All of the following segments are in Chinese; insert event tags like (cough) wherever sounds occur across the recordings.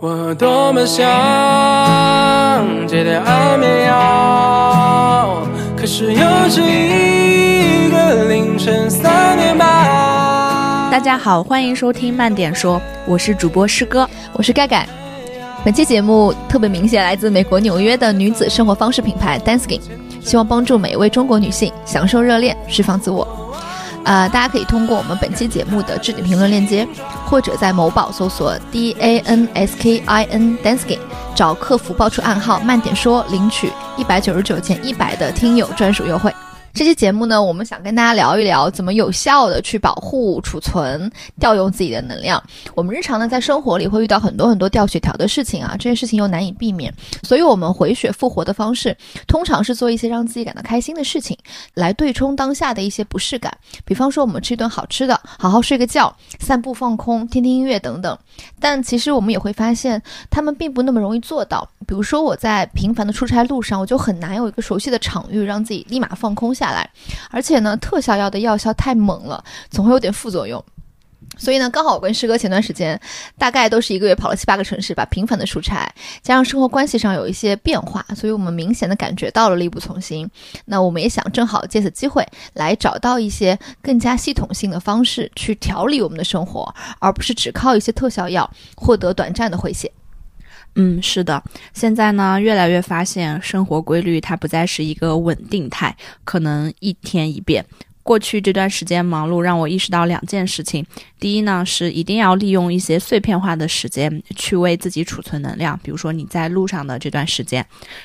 我多么想戒掉安眠药，可是又是一个凌晨三点半。大家好，欢迎收听慢点说，我是主播诗歌，我是盖盖。本期节目特别明显来自美国纽约的女子生活方式品牌 Dancing，希望帮助每一位中国女性享受热恋，释放自我。呃，大家可以通过我们本期节目的置顶评论链接，或者在某宝搜索 D A N S K I N Dancing，找客服报出暗号慢点说，领取一百九十九减一百的听友专属优惠。这期节目呢，我们想跟大家聊一聊怎么有效的去保护、储存、调用自己的能量。我们日常呢，在生活里会遇到很多很多掉血条的事情啊，这些事情又难以避免，所以我们回血复活的方式，通常是做一些让自己感到开心的事情，来对冲当下的一些不适感。比方说，我们吃一顿好吃的，好好睡个觉，散步放空，听听音乐等等。但其实我们也会发现，他们并不那么容易做到。比如说，我在频繁的出差路上，我就很难有一个熟悉的场域，让自己立马放空下。下来，而且呢，特效药的药效太猛了，总会有点副作用。所以呢，刚好我跟师哥前段时间大概都是一个月跑了七八个城市吧，频繁的出差，加上生活关系上有一些变化，所以我们明显的感觉到了力不从心。那我们也想正好借此机会来找到一些更加系统性的方式去调理我们的生活，而不是只靠一些特效药获得短暂的回血。嗯，是的，现在呢，越来越发现生活规律它不再是一个稳定态，可能一天一变。过去这段时间忙碌，让我意识到两件事情。第一呢，是一定要利用一些碎片化的时间去为自己储存能量，比如说你在路上的这段时间。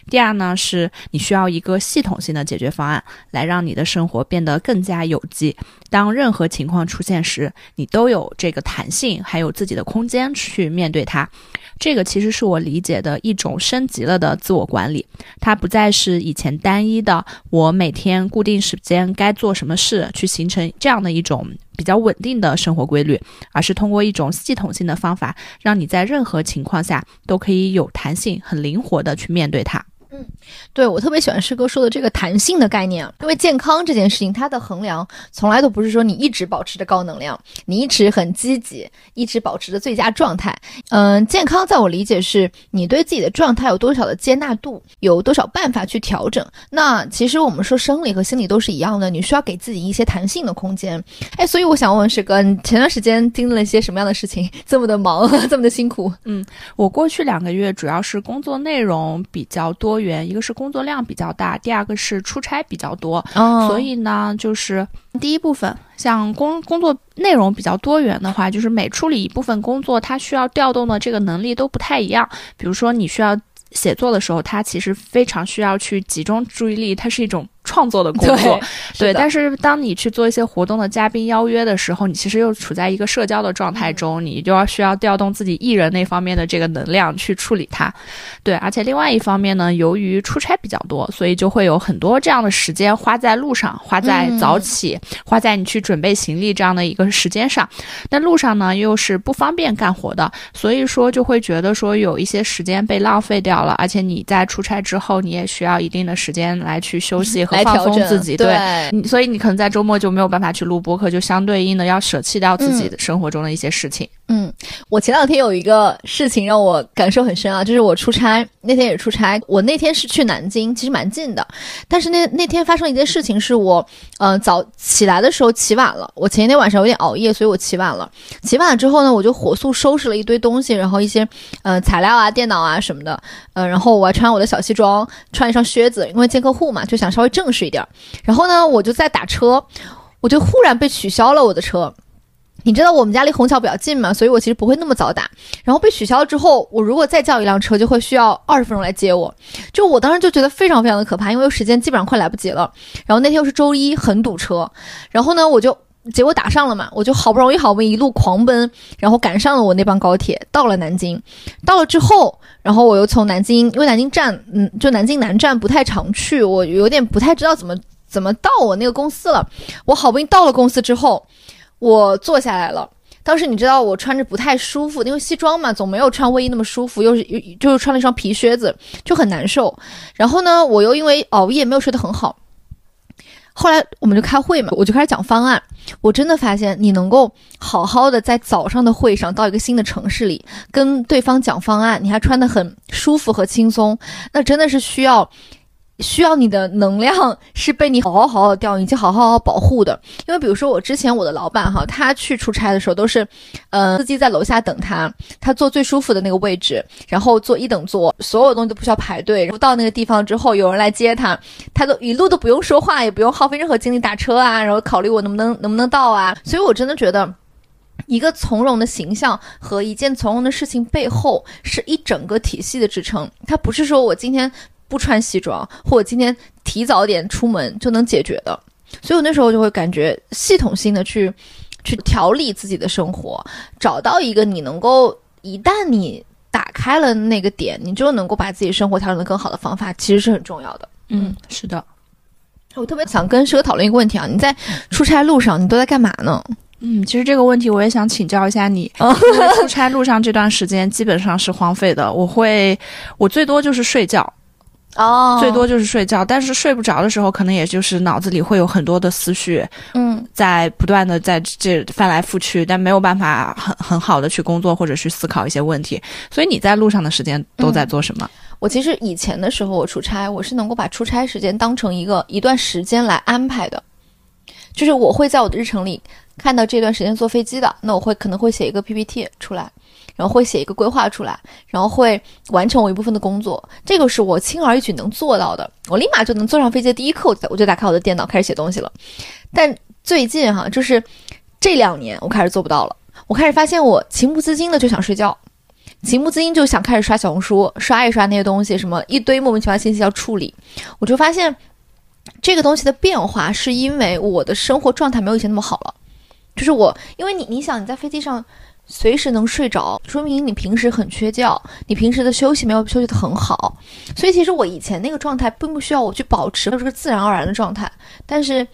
第二呢，是你需要一个系统性的解决方案，来让你的生活变得更加有机。当任何情况出现时，你都有这个弹性，还有自己的空间去面对它。这个其实是我理解的一种升级了的自我管理，它不再是以前单一的，我每天固定时间该做什么事，去形成这样的一种比较稳定的生活规律，而是通过一种系统性的方法，让你在任何情况下都可以有弹性、很灵活的去面对它。嗯，对我特别喜欢师哥说的这个弹性的概念，因为健康这件事情，它的衡量从来都不是说你一直保持着高能量，你一直很积极，一直保持着最佳状态。嗯，健康在我理解是你对自己的状态有多少的接纳度，有多少办法去调整。那其实我们说生理和心理都是一样的，你需要给自己一些弹性的空间。哎，所以我想问问师哥，你前段时间经历了一些什么样的事情，(laughs) 这么的忙，(laughs) 这么的辛苦？嗯，我过去两个月主要是工作内容比较多。源一个是工作量比较大，第二个是出差比较多，所以呢，就是第一部分像工工作内容比较多元的话，就是每处理一部分工作，它需要调动的这个能力都不太一样。比如说你需要写作的时候，它其实非常需要去集中注意力，它是一种。创作的工作，对，但是当你去做一些活动的嘉宾邀约的时候，你其实又处在一个社交的状态中，你就要需要调动自己艺人那方面的这个能量去处理它，对，而且另外一方面呢，由于出差比较多，所以就会有很多这样的时间花在路上，花在早起，花在你去准备行李这样的一个时间上。但路上呢又是不方便干活的，所以说就会觉得说有一些时间被浪费掉了，而且你在出差之后，你也需要一定的时间来去休息。来放松自己，对，所以你可能在周末就没有办法去录播客，就相对应的要舍弃掉自己的生活中的一些事情。嗯，嗯我前两天有一个事情让我感受很深啊，就是我出差那天也出差，我那天是去南京，其实蛮近的，但是那那天发生一件事情，是我嗯早起来的时候起晚了，我前一天晚上有点熬夜，所以我起晚了。起晚了之后呢，我就火速收拾了一堆东西，然后一些呃材料啊、电脑啊什么的，呃，然后我还穿我的小西装，穿一双靴子，因为见客户嘛，就想稍微正式一点。然后呢，我就在打车，我就忽然被取消了我的车。你知道我们家离虹桥比较近嘛，所以我其实不会那么早打。然后被取消了之后，我如果再叫一辆车，就会需要二十分钟来接我。就我当时就觉得非常非常的可怕，因为时间基本上快来不及了。然后那天又是周一，很堵车。然后呢，我就结果打上了嘛，我就好不容易好不容易一路狂奔，然后赶上了我那班高铁，到了南京。到了之后，然后我又从南京，因为南京站，嗯，就南京南站不太常去，我有点不太知道怎么怎么到我那个公司了。我好不容易到了公司之后。我坐下来了，当时你知道我穿着不太舒服，因为西装嘛，总没有穿卫衣那么舒服，又是又就是穿了一双皮靴子，就很难受。然后呢，我又因为熬夜没有睡得很好，后来我们就开会嘛，我就开始讲方案。我真的发现，你能够好好的在早上的会上到一个新的城市里跟对方讲方案，你还穿得很舒服和轻松，那真的是需要。需要你的能量是被你好好好好调，以及好好好保护的。因为比如说我之前我的老板哈，他去出差的时候都是，呃，司机在楼下等他，他坐最舒服的那个位置，然后坐一等座，所有东西都不需要排队。然后到那个地方之后，有人来接他，他都一路都不用说话，也不用耗费任何精力打车啊，然后考虑我能不能能不能到啊。所以我真的觉得，一个从容的形象和一件从容的事情背后，是一整个体系的支撑。它不是说我今天。不穿西装，或者今天提早点出门就能解决的，所以我那时候就会感觉系统性的去去调理自己的生活，找到一个你能够一旦你打开了那个点，你就能够把自己生活调整的更好的方法，其实是很重要的。嗯，是的。我特别想跟师哥讨论一个问题啊，你在出差路上你都在干嘛呢？嗯，其实这个问题我也想请教一下你。(laughs) 因为出差路上这段时间基本上是荒废的，我会我最多就是睡觉。哦，最多就是睡觉，但是睡不着的时候，可能也就是脑子里会有很多的思绪，嗯，在不断的在这翻来覆去，但没有办法很很好的去工作或者去思考一些问题。所以你在路上的时间都在做什么？我其实以前的时候，我出差，我是能够把出差时间当成一个一段时间来安排的，就是我会在我的日程里看到这段时间坐飞机的，那我会可能会写一个 PPT 出来。然后会写一个规划出来，然后会完成我一部分的工作，这个是我轻而易举能做到的。我立马就能坐上飞机的第一刻，我就打开我的电脑开始写东西了。但最近哈，就是这两年我开始做不到了。我开始发现我情不自禁的就想睡觉，情不自禁就想开始刷小红书，刷一刷那些东西，什么一堆莫名其妙信息要处理。我就发现这个东西的变化是因为我的生活状态没有以前那么好了。就是我，因为你你想你在飞机上。随时能睡着，说明你平时很缺觉，你平时的休息没有休息的很好。所以其实我以前那个状态并不需要我去保持，就是个自然而然的状态。但是，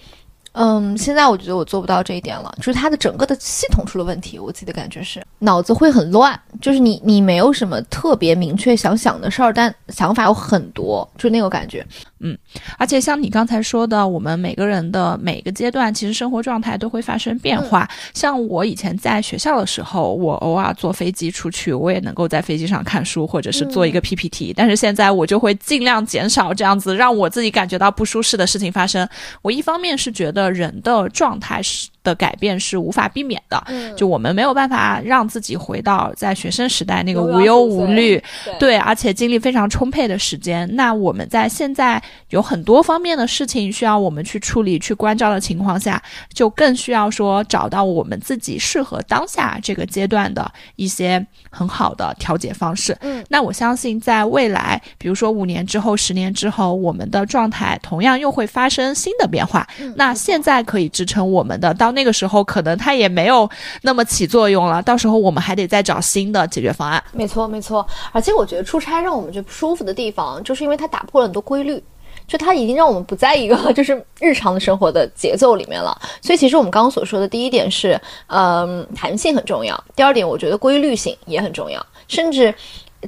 嗯，现在我觉得我做不到这一点了，就是它的整个的系统出了问题。我自己的感觉是脑子会很乱，就是你你没有什么特别明确想想的事儿，但想法有很多，就那个感觉。嗯，而且像你刚才说的，我们每个人的每个阶段，其实生活状态都会发生变化。像我以前在学校的时候，我偶尔坐飞机出去，我也能够在飞机上看书，或者是做一个 PPT。但是现在我就会尽量减少这样子让我自己感觉到不舒适的事情发生。我一方面是觉得人的状态是。的改变是无法避免的，就我们没有办法让自己回到在学生时代那个无忧无虑，对，而且精力非常充沛的时间。那我们在现在有很多方面的事情需要我们去处理、去关照的情况下，就更需要说找到我们自己适合当下这个阶段的一些很好的调节方式。嗯，那我相信在未来，比如说五年之后、十年之后，我们的状态同样又会发生新的变化。那现在可以支撑我们的到。到那个时候可能它也没有那么起作用了，到时候我们还得再找新的解决方案。没错，没错。而且我觉得出差让我们觉得不舒服的地方，就是因为它打破了很多规律，就它已经让我们不在一个 (laughs) 就是日常的生活的节奏里面了。所以其实我们刚刚所说的第一点是，嗯，弹性很重要；第二点，我觉得规律性也很重要，甚至。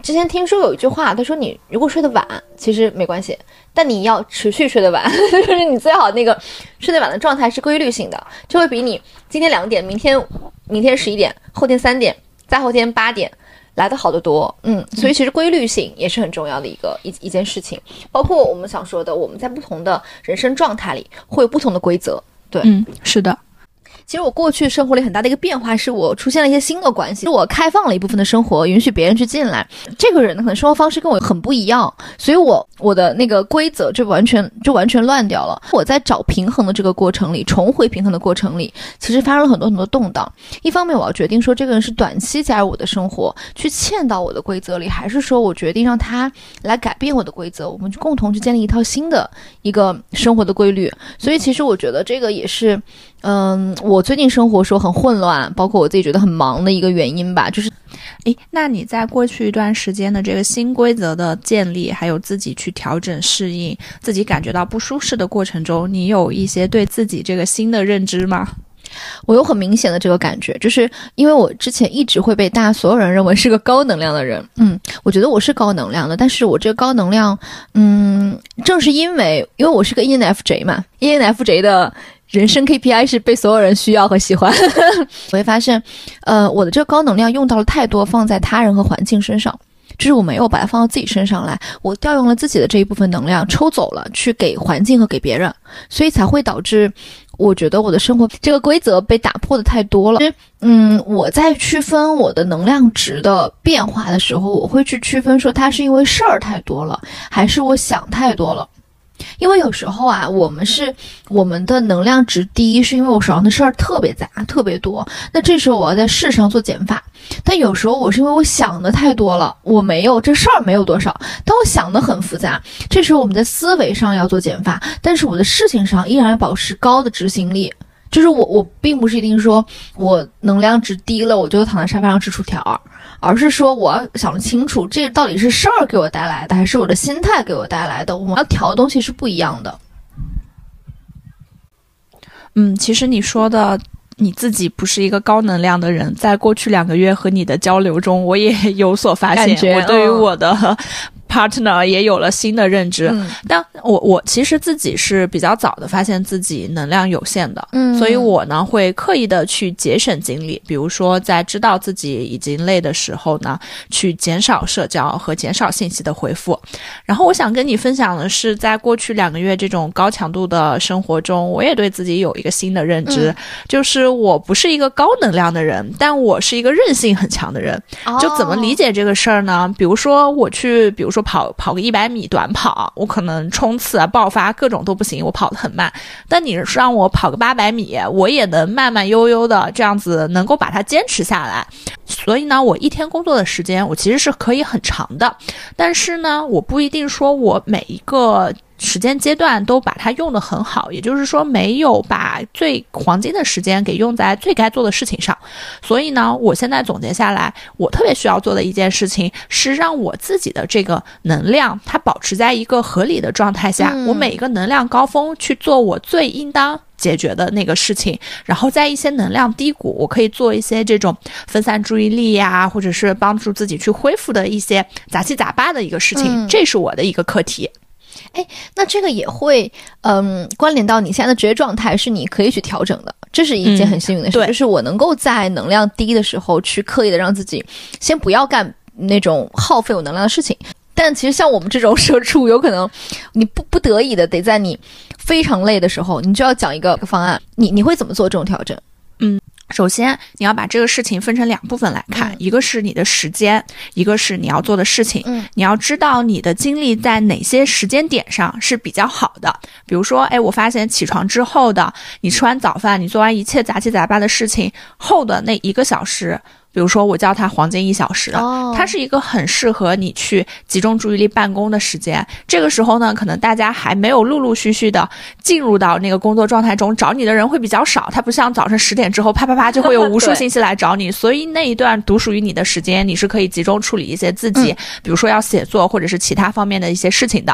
之前听说有一句话，他说你如果睡得晚，其实没关系，但你要持续睡得晚，(laughs) 就是你最好那个睡得晚的状态是规律性的，就会比你今天两点，明天明天十一点，后天三点，再后天八点来的好得多。嗯，所以其实规律性也是很重要的一个一一件事情，包括我们想说的，我们在不同的人生状态里会有不同的规则。对，嗯，是的。其实我过去生活里很大的一个变化，是我出现了一些新的关系，我开放了一部分的生活，允许别人去进来。这个人呢，可能生活方式跟我很不一样，所以我我的那个规则就完全就完全乱掉了。我在找平衡的这个过程里，重回平衡的过程里，其实发生了很多很多动荡。一方面，我要决定说这个人是短期加入我的生活，去嵌到我的规则里，还是说我决定让他来改变我的规则，我们共同去建立一套新的一个生活的规律。所以，其实我觉得这个也是。嗯，我最近生活说很混乱，包括我自己觉得很忙的一个原因吧，就是，诶，那你在过去一段时间的这个新规则的建立，还有自己去调整适应，自己感觉到不舒适的过程中，你有一些对自己这个新的认知吗？我有很明显的这个感觉，就是因为我之前一直会被大家所有人认为是个高能量的人。嗯，我觉得我是高能量的，但是我这个高能量，嗯，正是因为因为我是个 ENFJ 嘛，ENFJ 的人生 KPI 是被所有人需要和喜欢。(laughs) 我会发现，呃，我的这个高能量用到了太多放在他人和环境身上。就是我没有把它放到自己身上来，我调用了自己的这一部分能量，抽走了去给环境和给别人，所以才会导致，我觉得我的生活这个规则被打破的太多了。嗯，我在区分我的能量值的变化的时候，我会去区分说它是因为事儿太多了，还是我想太多了。因为有时候啊，我们是我们的能量值低，是因为我手上的事儿特别杂、特别多。那这时候我要在事上做减法。但有时候我是因为我想的太多了，我没有这事儿没有多少，但我想的很复杂。这时候我们在思维上要做减法，但是我的事情上依然要保持高的执行力。就是我我并不是一定说我能量值低了，我就躺在沙发上吃薯条。而是说，我要想清楚，这到底是事儿给我带来的，还是我的心态给我带来的？我们要调的东西是不一样的。嗯，其实你说的你自己不是一个高能量的人，在过去两个月和你的交流中，我也 (laughs) 有所发现。我对于我的。Partner 也有了新的认知，但我我其实自己是比较早的发现自己能量有限的，嗯，所以我呢会刻意的去节省精力，比如说在知道自己已经累的时候呢，去减少社交和减少信息的回复。然后我想跟你分享的是，在过去两个月这种高强度的生活中，我也对自己有一个新的认知，就是我不是一个高能量的人，但我是一个韧性很强的人。就怎么理解这个事儿呢？比如说我去，比如说。跑跑个一百米短跑，我可能冲刺啊、爆发各种都不行，我跑得很慢。但你让我跑个八百米，我也能慢慢悠悠的这样子，能够把它坚持下来。所以呢，我一天工作的时间我其实是可以很长的，但是呢，我不一定说我每一个。时间阶段都把它用得很好，也就是说没有把最黄金的时间给用在最该做的事情上。所以呢，我现在总结下来，我特别需要做的一件事情是让我自己的这个能量它保持在一个合理的状态下。我每一个能量高峰去做我最应当解决的那个事情，然后在一些能量低谷，我可以做一些这种分散注意力呀，或者是帮助自己去恢复的一些杂七杂八的一个事情。这是我的一个课题。哎，那这个也会，嗯，关联到你现在的职业状态，是你可以去调整的，这是一件很幸运的事，就是我能够在能量低的时候去刻意的让自己先不要干那种耗费我能量的事情。但其实像我们这种社畜，有可能你不不得已的得在你非常累的时候，你就要讲一个方案，你你会怎么做这种调整？嗯。首先，你要把这个事情分成两部分来看，一个是你的时间，一个是你要做的事情。嗯，你要知道你的精力在哪些时间点上是比较好的。比如说，哎，我发现起床之后的，你吃完早饭，你做完一切杂七杂八的事情后的那一个小时。比如说，我叫它黄金一小时，它是一个很适合你去集中注意力办公的时间。这个时候呢，可能大家还没有陆陆续续的进入到那个工作状态中，找你的人会比较少。它不像早晨十点之后，啪啪啪就会有无数信息来找你。所以那一段独属于你的时间，你是可以集中处理一些自己，比如说要写作或者是其他方面的一些事情的。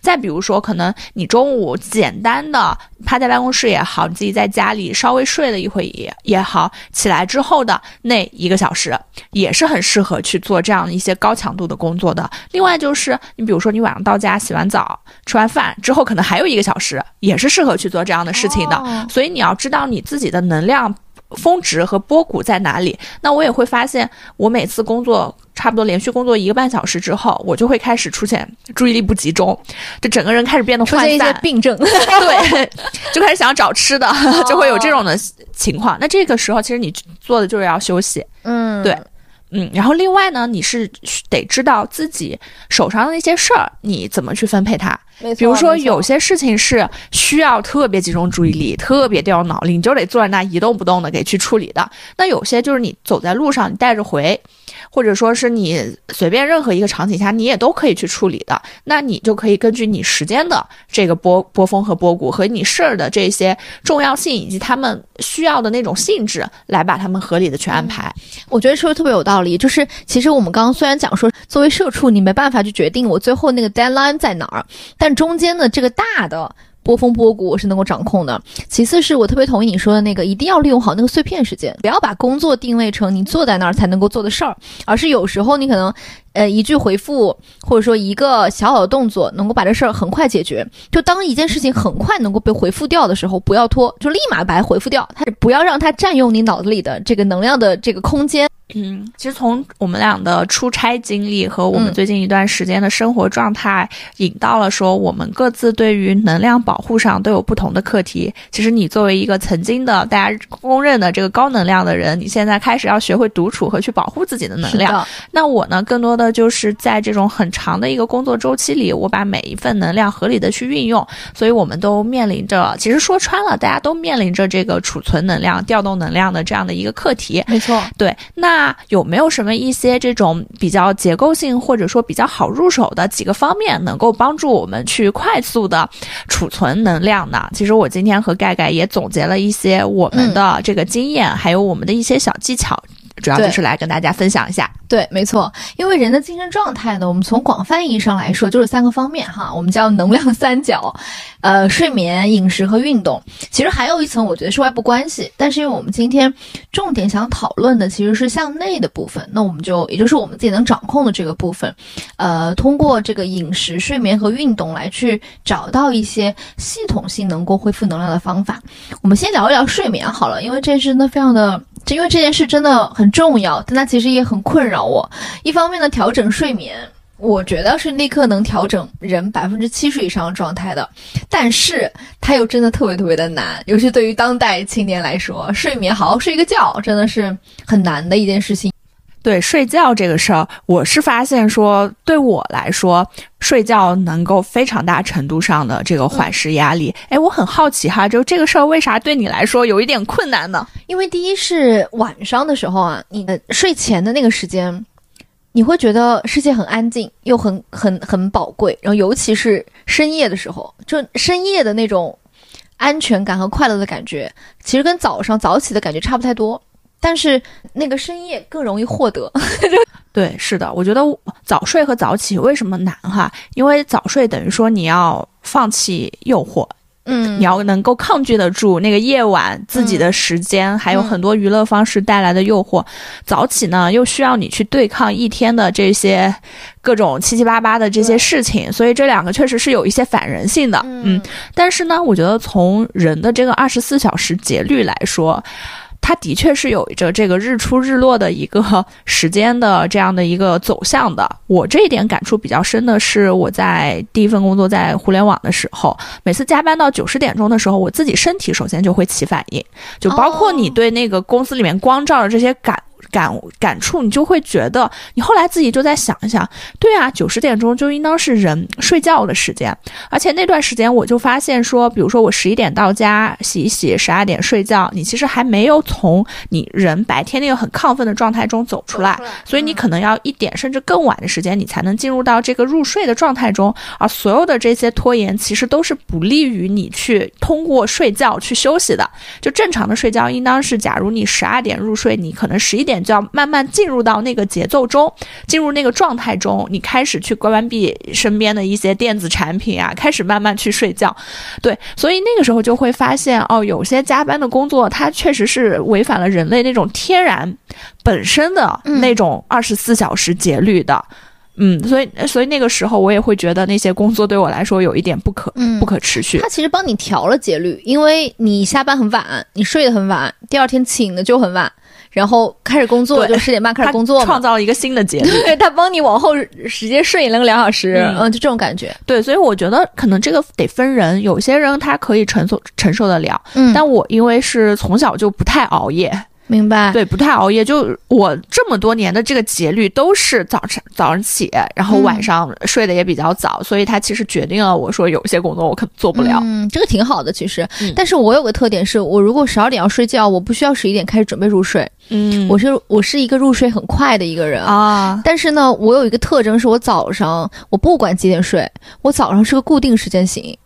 再比如说，可能你中午简单的趴在办公室也好，你自己在家里稍微睡了一会也也好，起来之后的那一个。小时也是很适合去做这样一些高强度的工作的。另外就是，你比如说你晚上到家洗完澡、吃完饭之后，可能还有一个小时，也是适合去做这样的事情的。所以你要知道你自己的能量。峰值和波谷在哪里？那我也会发现，我每次工作差不多连续工作一个半小时之后，我就会开始出现注意力不集中，就整个人开始变得涣散，一些病症，(laughs) 对，(laughs) 就开始想要找吃的，(laughs) 就会有这种的情况。那这个时候，其实你做的就是要休息，嗯，对。嗯，然后另外呢，你是得知道自己手上的那些事儿，你怎么去分配它。比如说有些事情是需要特别集中注意力、特别掉脑力，你就得坐在那一动不动的给去处理的。那有些就是你走在路上，你带着回。或者说是你随便任何一个场景下，你也都可以去处理的。那你就可以根据你时间的这个波波峰和波谷，和你事儿的这些重要性以及他们需要的那种性质，来把他们合理的去安排。我觉得说的特别有道理。道理就是其实我们刚刚虽然讲说，作为社畜，你没办法去决定我最后那个 deadline 在哪儿，但中间的这个大的。波峰波谷我是能够掌控的。其次是我特别同意你说的那个，一定要利用好那个碎片时间，不要把工作定位成你坐在那儿才能够做的事儿，而是有时候你可能。呃，一句回复或者说一个小小的动作，能够把这事儿很快解决。就当一件事情很快能够被回复掉的时候，不要拖，就立马把它回复掉。它不要让它占用你脑子里的这个能量的这个空间。嗯，其实从我们俩的出差经历和我们最近一段时间的生活状态，引到了说我们各自对于能量保护上都有不同的课题。其实你作为一个曾经的大家公认的这个高能量的人，你现在开始要学会独处和去保护自己的能量。那我呢，更多的就是在这种很长的一个工作周期里，我把每一份能量合理的去运用。所以我们都面临着，其实说穿了，大家都面临着这个储存能量、调动能量的这样的一个课题。没错，对，那。那有没有什么一些这种比较结构性或者说比较好入手的几个方面，能够帮助我们去快速的储存能量呢？其实我今天和盖盖也总结了一些我们的这个经验，还有我们的一些小技巧。主要就是来跟大家分享一下，对，没错，因为人的精神状态呢，我们从广泛意义上来说就是三个方面哈，我们叫能量三角，呃，睡眠、饮食和运动。其实还有一层，我觉得是外部关系，但是因为我们今天重点想讨论的其实是向内的部分，那我们就也就是我们自己能掌控的这个部分，呃，通过这个饮食、睡眠和运动来去找到一些系统性能够恢复能量的方法。我们先聊一聊睡眠好了，因为这是真的非常的。就因为这件事真的很重要，但它其实也很困扰我。一方面呢，调整睡眠，我觉得是立刻能调整人百分之七十以上的状态的，但是它又真的特别特别的难，尤其对于当代青年来说，睡眠好好睡一个觉真的是很难的一件事情。对睡觉这个事儿，我是发现说，对我来说，睡觉能够非常大程度上的这个缓释压力。哎，我很好奇哈，就这个事儿为啥对你来说有一点困难呢？因为第一是晚上的时候啊，你的睡前的那个时间，你会觉得世界很安静，又很很很宝贵。然后尤其是深夜的时候，就深夜的那种安全感和快乐的感觉，其实跟早上早起的感觉差不太多。但是那个深夜更容易获得，(laughs) 对，是的，我觉得早睡和早起为什么难哈？因为早睡等于说你要放弃诱惑，嗯，你要能够抗拒得住那个夜晚自己的时间，还有很多娱乐方式带来的诱惑。早起呢，又需要你去对抗一天的这些各种七七八八的这些事情，所以这两个确实是有一些反人性的，嗯。但是呢，我觉得从人的这个二十四小时节律来说。它的确是有着这个日出日落的一个 (laughs) 时间的这样的一个走向的。我这一点感触比较深的是，我在第一份工作在互联网的时候，每次加班到九十点钟的时候，我自己身体首先就会起反应，就包括你对那个公司里面光照的这些感。感感触，你就会觉得，你后来自己就在想一想，对啊，九十点钟就应当是人睡觉的时间，而且那段时间我就发现说，比如说我十一点到家洗一洗，十二点睡觉，你其实还没有从你人白天那个很亢奋的状态中走出来，所以你可能要一点甚至更晚的时间，你才能进入到这个入睡的状态中，而所有的这些拖延其实都是不利于你去通过睡觉去休息的。就正常的睡觉应当是，假如你十二点入睡，你可能十一点。就要慢慢进入到那个节奏中，进入那个状态中，你开始去关闭身边的一些电子产品啊，开始慢慢去睡觉。对，所以那个时候就会发现，哦，有些加班的工作，它确实是违反了人类那种天然本身的那种二十四小时节律的。嗯，所以所以那个时候我也会觉得那些工作对我来说有一点不可不可持续。它其实帮你调了节律，因为你下班很晚，你睡得很晚，第二天醒的就很晚。然后开始工作，就十点半开始工作，创造了一个新的节律。(laughs) 对他帮你往后时间顺延了个两小时，嗯，就这种感觉。对，所以我觉得可能这个得分人，有些人他可以承受承受得了，嗯，但我因为是从小就不太熬夜。明白，对，不太熬夜。就我这么多年的这个节律都是早晨早上起，然后晚上睡得也比较早，所以它其实决定了我说有些工作我可能做不了。嗯，这个挺好的其实。但是我有个特点是，我如果十二点要睡觉，我不需要十一点开始准备入睡。嗯，我是我是一个入睡很快的一个人啊。但是呢，我有一个特征是我早上我不管几点睡，我早上是个固定时间醒。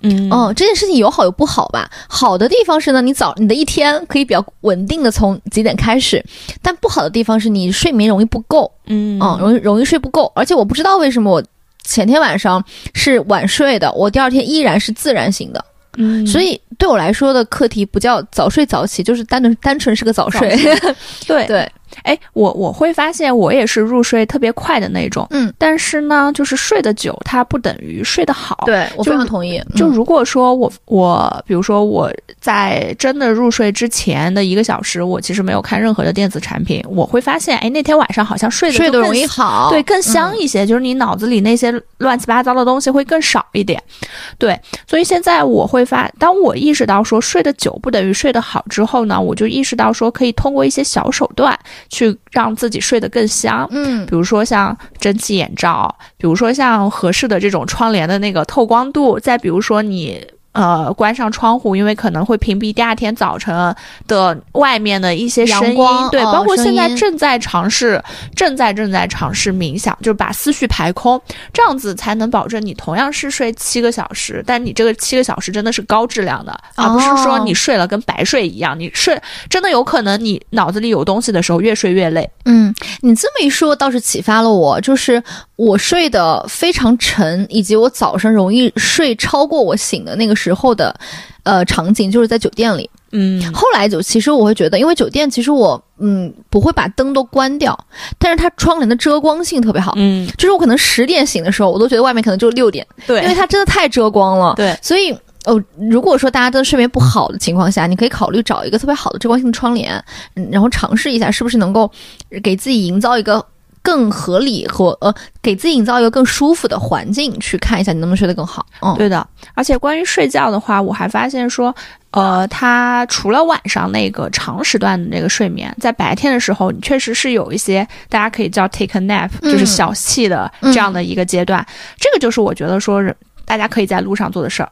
嗯哦，这件事情有好有不好吧。好的地方是呢，你早你的一天可以比较稳定的从几点开始，但不好的地方是你睡眠容易不够，嗯，容易容易睡不够。而且我不知道为什么我前天晚上是晚睡的，我第二天依然是自然醒的。嗯，所以对我来说的课题不叫早睡早起，就是单纯单纯是个早睡。对 (laughs) 对。哎，我我会发现我也是入睡特别快的那种，嗯，但是呢，就是睡得久，它不等于睡得好。对我非常同意。就如果说我我，比如说我在真的入睡之前的一个小时，我其实没有看任何的电子产品，我会发现，哎，那天晚上好像睡得睡得容易好，对，更香一些，就是你脑子里那些乱七八糟的东西会更少一点。对，所以现在我会发，当我意识到说睡得久不等于睡得好之后呢，我就意识到说可以通过一些小手段去让。自己睡得更香，嗯，比如说像蒸汽眼罩，比如说像合适的这种窗帘的那个透光度，再比如说你。呃，关上窗户，因为可能会屏蔽第二天早晨的外面的一些声音。对，包括现在正在尝试，正在正在尝试冥想，就是把思绪排空，这样子才能保证你同样是睡七个小时，但你这个七个小时真的是高质量的，而不是说你睡了跟白睡一样。你睡真的有可能你脑子里有东西的时候越睡越累。嗯，你这么一说倒是启发了我，就是我睡得非常沉，以及我早上容易睡超过我醒的那个。时候的，呃，场景就是在酒店里，嗯，后来就其实我会觉得，因为酒店其实我嗯不会把灯都关掉，但是它窗帘的遮光性特别好，嗯，就是我可能十点醒的时候，我都觉得外面可能就六点，对，因为它真的太遮光了，对，所以哦，如果说大家都睡眠不好的情况下，你可以考虑找一个特别好的遮光性窗帘，嗯，然后尝试一下是不是能够给自己营造一个。更合理和呃，给自己营造一个更舒服的环境，去看一下你能不能睡得更好。嗯，对的。而且关于睡觉的话，我还发现说，呃，它除了晚上那个长时段的那个睡眠，在白天的时候，你确实是有一些大家可以叫 take a nap，就是小憩的这样的一个阶段。这个就是我觉得说，大家可以在路上做的事儿。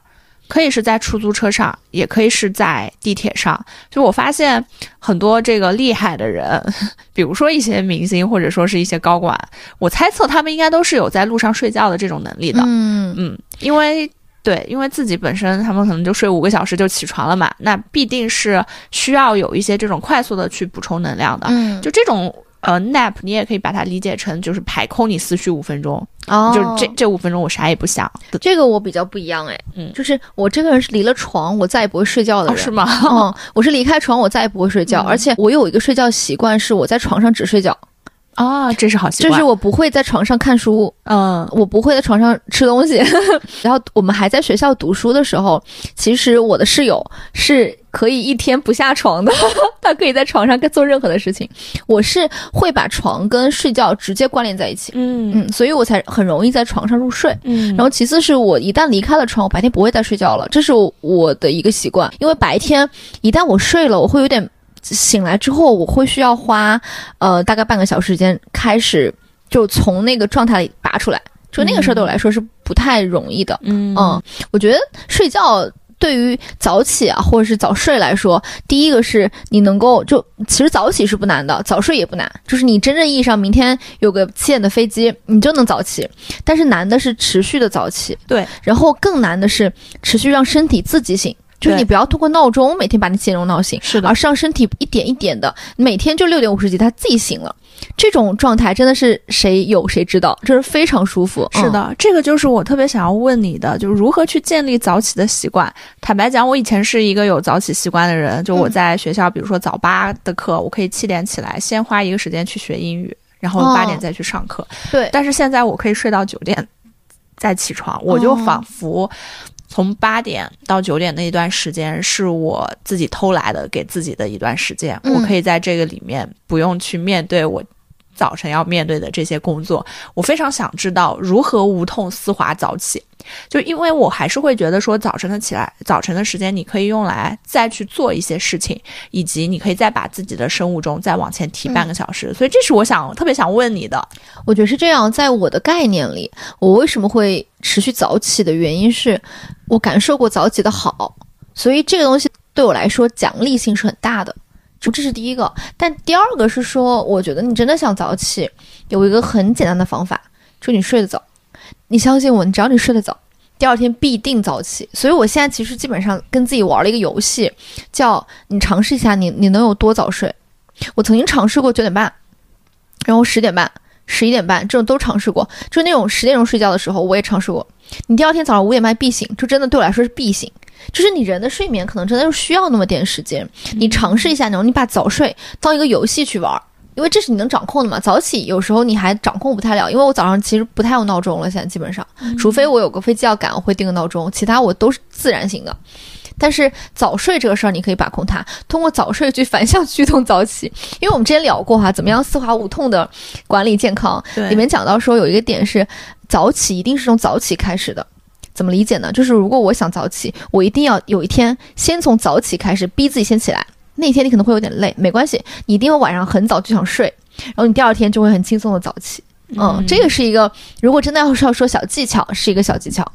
可以是在出租车上，也可以是在地铁上。就我发现很多这个厉害的人，(laughs) 比如说一些明星或者说是一些高管，我猜测他们应该都是有在路上睡觉的这种能力的。嗯嗯，因为对，因为自己本身他们可能就睡五个小时就起床了嘛，那必定是需要有一些这种快速的去补充能量的。嗯，就这种。呃，nap 你也可以把它理解成就是排空你思绪五分钟，哦，就是这这五分钟我啥也不想。这个我比较不一样哎，嗯，就是我这个人是离了床我再也不会睡觉的人，是吗？嗯，我是离开床我再也不会睡觉，而且我有一个睡觉习惯是我在床上只睡觉。啊，这是好习惯，就是我不会在床上看书，嗯，我不会在床上吃东西。(laughs) 然后我们还在学校读书的时候，其实我的室友是可以一天不下床的，(laughs) 他可以在床上做任何的事情。我是会把床跟睡觉直接关联在一起，嗯嗯，所以我才很容易在床上入睡。嗯，然后其次是我一旦离开了床，我白天不会再睡觉了，这是我的一个习惯。因为白天一旦我睡了，我会有点。醒来之后，我会需要花，呃，大概半个小时时间开始，就从那个状态里拔出来。就那个事儿对我来说是不太容易的。嗯嗯，我觉得睡觉对于早起啊，或者是早睡来说，第一个是你能够就其实早起是不难的，早睡也不难。就是你真正意义上明天有个七点的飞机，你就能早起。但是难的是持续的早起。对，然后更难的是持续让身体自己醒。就是你不要通过闹钟每天把你七点钟闹醒，是的，而是让身体一点一点的，每天就六点五十几，他自己醒了。这种状态真的是谁有谁知道，这是非常舒服。是的，这个就是我特别想要问你的，就是如何去建立早起的习惯。坦白讲，我以前是一个有早起习惯的人，就我在学校，比如说早八的课，我可以七点起来，先花一个时间去学英语，然后八点再去上课。对，但是现在我可以睡到九点再起床，我就仿佛。从八点到九点那一段时间是我自己偷来的，给自己的一段时间，我可以在这个里面不用去面对我早晨要面对的这些工作。我非常想知道如何无痛丝滑早起。就因为我还是会觉得说，早晨的起来，早晨的时间你可以用来再去做一些事情，以及你可以再把自己的生物钟再往前提半个小时。所以这是我想特别想问你的。我觉得是这样，在我的概念里，我为什么会持续早起的原因是，我感受过早起的好，所以这个东西对我来说奖励性是很大的。就这是第一个，但第二个是说，我觉得你真的想早起，有一个很简单的方法，就你睡得早。你相信我，你只要你睡得早，第二天必定早起。所以我现在其实基本上跟自己玩了一个游戏，叫你尝试一下，你你能有多早睡。我曾经尝试过九点半，然后十点半，十一点半这种都尝试过，就那种十点钟睡觉的时候我也尝试过。你第二天早上五点半必醒，就真的对我来说是必醒。就是你人的睡眠可能真的是需要那么点时间，你尝试一下那种，你把早睡当一个游戏去玩，因为这是你能掌控的嘛。早起有时候你还掌控不太了，因为我早上其实不太用闹钟了，现在基本上，除非我有个飞机要赶，我会定个闹钟，其他我都是自然醒的。但是早睡这个事儿，你可以把控它，通过早睡去反向驱动早起。因为我们之前聊过哈，怎么样丝滑无痛的管理健康，里面讲到说有一个点是早起一定是从早起开始的。怎么理解呢？就是如果我想早起，我一定要有一天先从早起开始逼自己先起来。那天你可能会有点累，没关系，你一定要晚上很早就想睡，然后你第二天就会很轻松的早起。嗯，这个是一个，如果真的要是要说小技巧，是一个小技巧。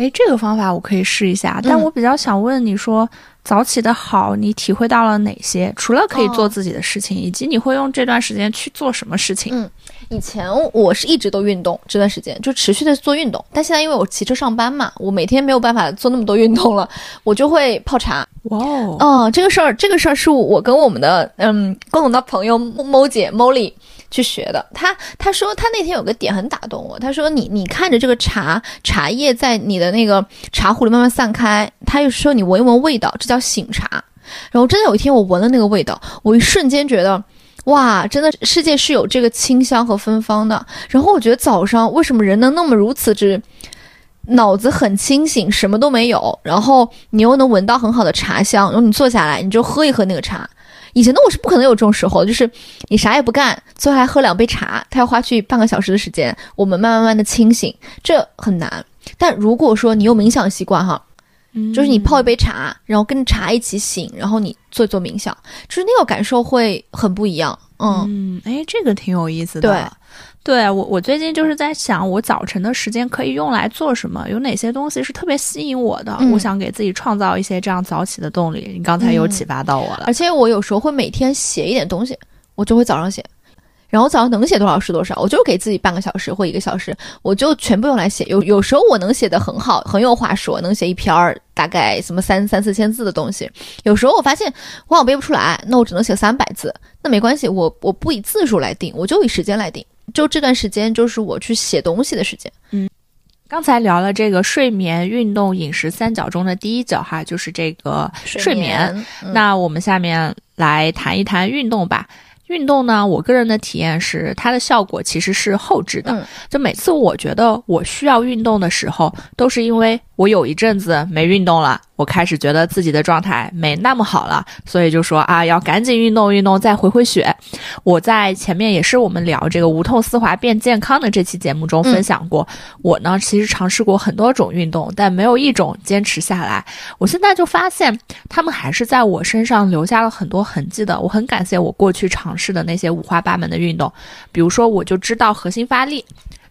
哎，这个方法我可以试一下，但我比较想问你说，早起的好，你体会到了哪些？除了可以做自己的事情，以及你会用这段时间去做什么事情？嗯，以前我是一直都运动，这段时间就持续的做运动，但现在因为我骑车上班嘛，我每天没有办法做那么多运动了，我就会泡茶。哇哦，哦，这个事儿，这个事儿是我跟我们的嗯共同的朋友猫姐 Molly。去学的，他他说他那天有个点很打动我，他说你你看着这个茶茶叶在你的那个茶壶里慢慢散开，他又说你闻一闻味道，这叫醒茶。然后真的有一天我闻了那个味道，我一瞬间觉得，哇，真的世界是有这个清香和芬芳的。然后我觉得早上为什么人能那么如此之脑子很清醒，什么都没有，然后你又能闻到很好的茶香，然后你坐下来你就喝一喝那个茶。以前的我是不可能有这种时候，就是你啥也不干，最后还喝两杯茶，他要花去半个小时的时间，我们慢慢慢的清醒，这很难。但如果说你有冥想习惯哈，就是你泡一杯茶，然后跟着茶一起醒，然后你做一做冥想，就是那个感受会很不一样。嗯，哎，这个挺有意思的。对。对我，我最近就是在想，我早晨的时间可以用来做什么？有哪些东西是特别吸引我的？我想给自己创造一些这样早起的动力。你刚才有启发到我了，而且我有时候会每天写一点东西，我就会早上写，然后早上能写多少是多少，我就给自己半个小时或一个小时，我就全部用来写。有有时候我能写的很好，很有话说，能写一篇儿大概什么三三四千字的东西。有时候我发现我好像背不出来，那我只能写三百字，那没关系，我我不以字数来定，我就以时间来定。就这段时间，就是我去写东西的时间。嗯，刚才聊了这个睡眠、运动、饮食三角中的第一角，哈，就是这个睡眠。那我们下面来谈一谈运动吧。运动呢，我个人的体验是，它的效果其实是后置的。就每次我觉得我需要运动的时候，都是因为我有一阵子没运动了。我开始觉得自己的状态没那么好了，所以就说啊，要赶紧运动运动，再回回血。我在前面也是我们聊这个无痛丝滑变健康的这期节目中分享过，我呢其实尝试过很多种运动，但没有一种坚持下来。我现在就发现，他们还是在我身上留下了很多痕迹的。我很感谢我过去尝试的那些五花八门的运动，比如说我就知道核心发力。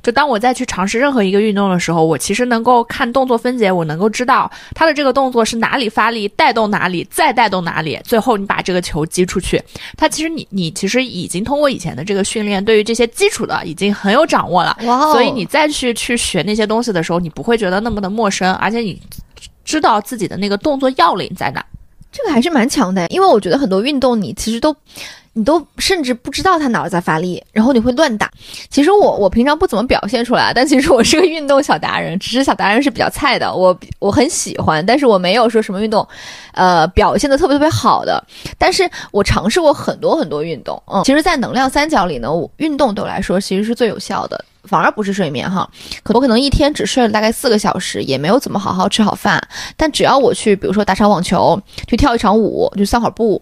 就当我再去尝试任何一个运动的时候，我其实能够看动作分解，我能够知道它的这个动作是哪里发力，带动哪里，再带动哪里，最后你把这个球击出去。它其实你你其实已经通过以前的这个训练，对于这些基础的已经很有掌握了。哇！所以你再去去学那些东西的时候，你不会觉得那么的陌生，而且你知道自己的那个动作要领在哪。这个还是蛮强的，因为我觉得很多运动你其实都。你都甚至不知道他哪儿在发力，然后你会乱打。其实我我平常不怎么表现出来，但其实我是个运动小达人，只是小达人是比较菜的。我我很喜欢，但是我没有说什么运动，呃，表现的特别特别好的。但是我尝试过很多很多运动，嗯，其实，在能量三角里呢，我运动对我来说其实是最有效的，反而不是睡眠哈。可我可能一天只睡了大概四个小时，也没有怎么好好吃好饭，但只要我去，比如说打场网球，去跳一场舞，去散会儿步。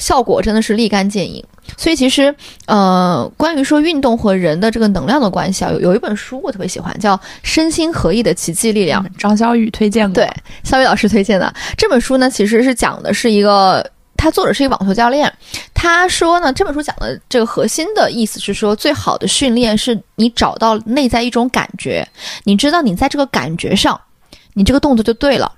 效果真的是立竿见影，所以其实，呃，关于说运动和人的这个能量的关系啊，有有一本书我特别喜欢，叫《身心合一的奇迹力量》，张小雨推荐的。对，小雨老师推荐的这本书呢，其实是讲的是一个，他作者是一个网球教练，他说呢，这本书讲的这个核心的意思是说，最好的训练是你找到内在一种感觉，你知道你在这个感觉上，你这个动作就对了，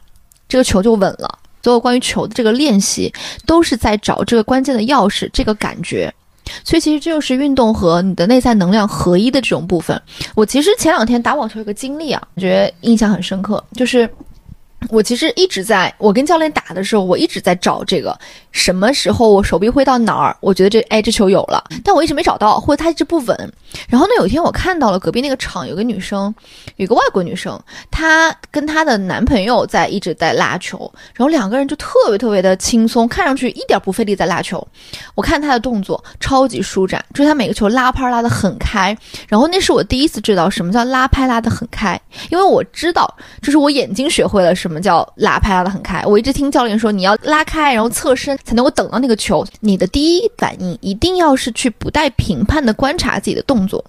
这个球就稳了。所有关于球的这个练习，都是在找这个关键的钥匙，这个感觉。所以其实这就是运动和你的内在能量合一的这种部分。我其实前两天打网球有个经历啊，我觉得印象很深刻，就是我其实一直在我跟教练打的时候，我一直在找这个什么时候我手臂会到哪儿，我觉得这哎这球有了，但我一直没找到，或者它一直不稳。然后呢，有一天我看到了隔壁那个场有个女生，有个外国女生，她跟她的男朋友在一直在拉球，然后两个人就特别特别的轻松，看上去一点不费力在拉球。我看她的动作超级舒展，就是她每个球拉拍拉得很开。然后那是我第一次知道什么叫拉拍拉得很开，因为我知道，就是我眼睛学会了什么什么叫拉拍拉得很开。我一直听教练说，你要拉开，然后侧身才能够等到那个球。你的第一反应一定要是去不带评判的观察自己的动作，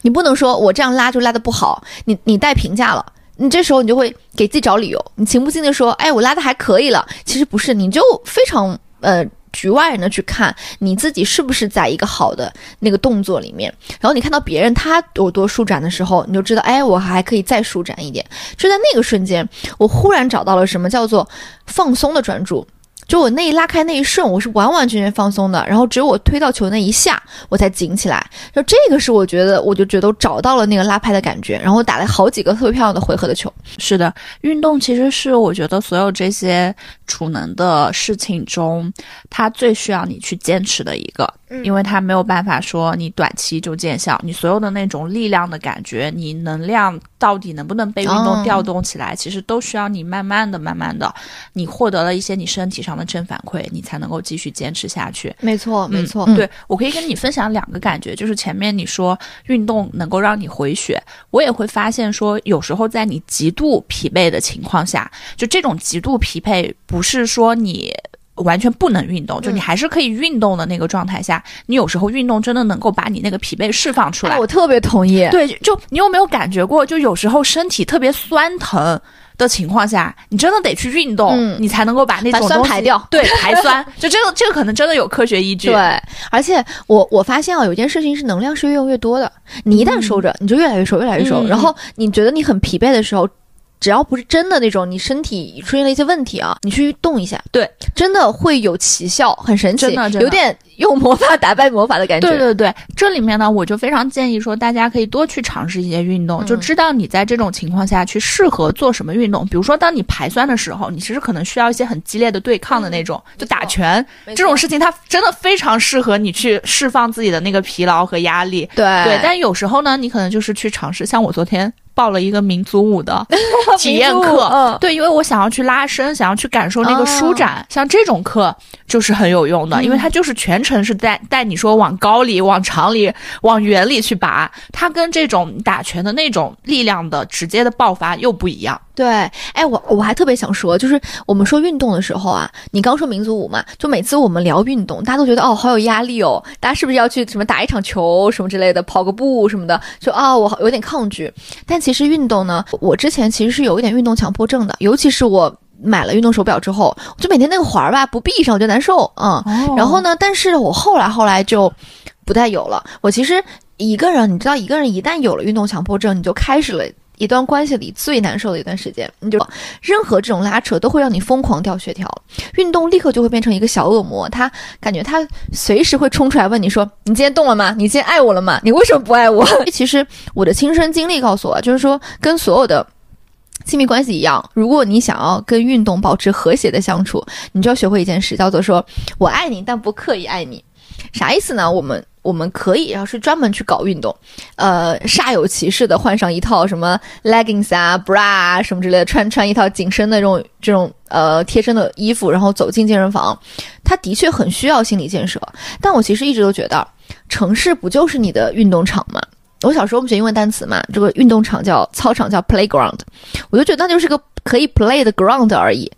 你不能说我这样拉就拉得不好，你你带评价了，你这时候你就会给自己找理由，你情不自禁的说，哎，我拉的还可以了。其实不是，你就非常呃。局外人的去看你自己是不是在一个好的那个动作里面，然后你看到别人他有多舒展的时候，你就知道，哎，我还可以再舒展一点。就在那个瞬间，我忽然找到了什么叫做放松的专注。就我那一拉开那一瞬，我是完完全全放松的，然后只有我推到球那一下，我才紧起来。就这个是我觉得，我就觉得我找到了那个拉拍的感觉，然后打了好几个特别漂亮的回合的球。是的，运动其实是我觉得所有这些储能的事情中，它最需要你去坚持的一个。因为它没有办法说你短期就见效，你所有的那种力量的感觉，你能量到底能不能被运动调动起来，其实都需要你慢慢的、慢慢的，你获得了一些你身体上的正反馈，你才能够继续坚持下去。没错，没错。对我可以跟你分享两个感觉，就是前面你说运动能够让你回血，我也会发现说，有时候在你极度疲惫的情况下，就这种极度疲惫，不是说你。完全不能运动，就你还是可以运动的那个状态下，你有时候运动真的能够把你那个疲惫释放出来。我特别同意。对，就你有没有感觉过，就有时候身体特别酸疼的情况下，你真的得去运动，你才能够把那种酸排掉。对，(laughs) 排酸。就这个，这个可能真的有科学依据。对，而且我我发现啊，有一件事情是能量是越用越多的。你一旦收着，你就越来越收，越来越收。然后你觉得你很疲惫的时候。只要不是真的那种，你身体出现了一些问题啊，你去动一下，对，真的会有奇效，很神奇，真的有点用魔法打败魔法的感觉。对对对，这里面呢，我就非常建议说，大家可以多去尝试一些运动，就知道你在这种情况下去适合做什么运动。比如说，当你排酸的时候，你其实可能需要一些很激烈的对抗的那种，就打拳这种事情，它真的非常适合你去释放自己的那个疲劳和压力。对对，但有时候呢，你可能就是去尝试，像我昨天。报了一个民族舞的 (laughs) (laughs) 体验课，对，因为我想要去拉伸，想要去感受那个舒展，像这种课就是很有用的，因为它就是全程是带带你说往高里、往长里、往远里去拔，它跟这种打拳的那种力量的直接的爆发又不一样。对，哎，我我还特别想说，就是我们说运动的时候啊，你刚说民族舞嘛，就每次我们聊运动，大家都觉得哦，好有压力哦，大家是不是要去什么打一场球什么之类的，跑个步什么的，就啊，我有点抗拒。但其实运动呢，我之前其实是有一点运动强迫症的，尤其是我买了运动手表之后，我就每天那个环儿吧不闭上我就难受，嗯，然后呢，但是我后来后来就不再有了。我其实一个人，你知道，一个人一旦有了运动强迫症，你就开始了。一段关系里最难受的一段时间，你就任何这种拉扯都会让你疯狂掉血条，运动立刻就会变成一个小恶魔，他感觉他随时会冲出来问你说：“你今天动了吗？你今天爱我了吗？你为什么不爱我？” (laughs) 其实我的亲身经历告诉我，就是说跟所有的亲密关系一样，如果你想要跟运动保持和谐的相处，你就要学会一件事，叫做说我爱你，但不刻意爱你。啥意思呢？我们。我们可以要是专门去搞运动，呃，煞有其事的换上一套什么 leggings 啊、bra 啊什么之类的，穿穿一套紧身的这种这种呃贴身的衣服，然后走进健身房。他的确很需要心理建设，但我其实一直都觉得，城市不就是你的运动场吗？我小时候我们学英文单词嘛，这个运动场叫操场叫 playground，我就觉得那就是个可以 play 的 ground 而已。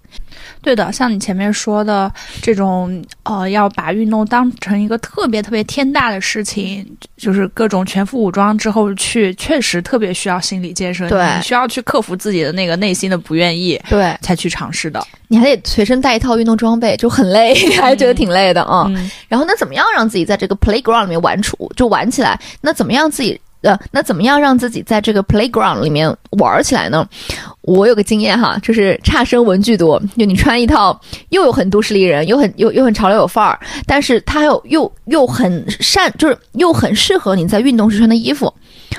对的，像你前面说的这种，呃，要把运动当成一个特别特别天大的事情，就是各种全副武装之后去，确实特别需要心理建设，对，需要去克服自己的那个内心的不愿意，对，才去尝试的。你还得随身带一套运动装备，就很累，(laughs) 还觉得挺累的啊。然后那怎么样让自己在这个 playground 里面玩出就玩起来？那怎么样自己？呃，那怎么样让自己在这个 playground 里面玩起来呢？我有个经验哈，就是差生文具多。就你穿一套又有很都市丽人，又很又又很潮流有范儿，但是它又又又很善，就是又很适合你在运动时穿的衣服。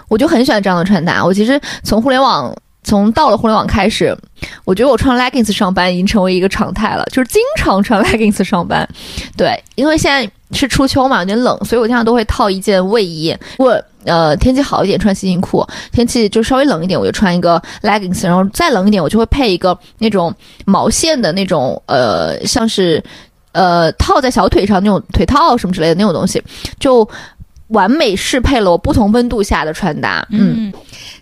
我就很喜欢这样的穿搭。我其实从互联网。从到了互联网开始，我觉得我穿 leggings 上班已经成为一个常态了，就是经常穿 (laughs) leggings 上班。对，因为现在是初秋嘛，有点冷，所以我经常都会套一件卫衣。我呃天气好一点，穿西裤；天气就稍微冷一点，我就穿一个 leggings。然后再冷一点，我就会配一个那种毛线的那种呃，像是呃套在小腿上那种腿套什么之类的那种东西，就。完美适配了我不同温度下的穿搭，嗯，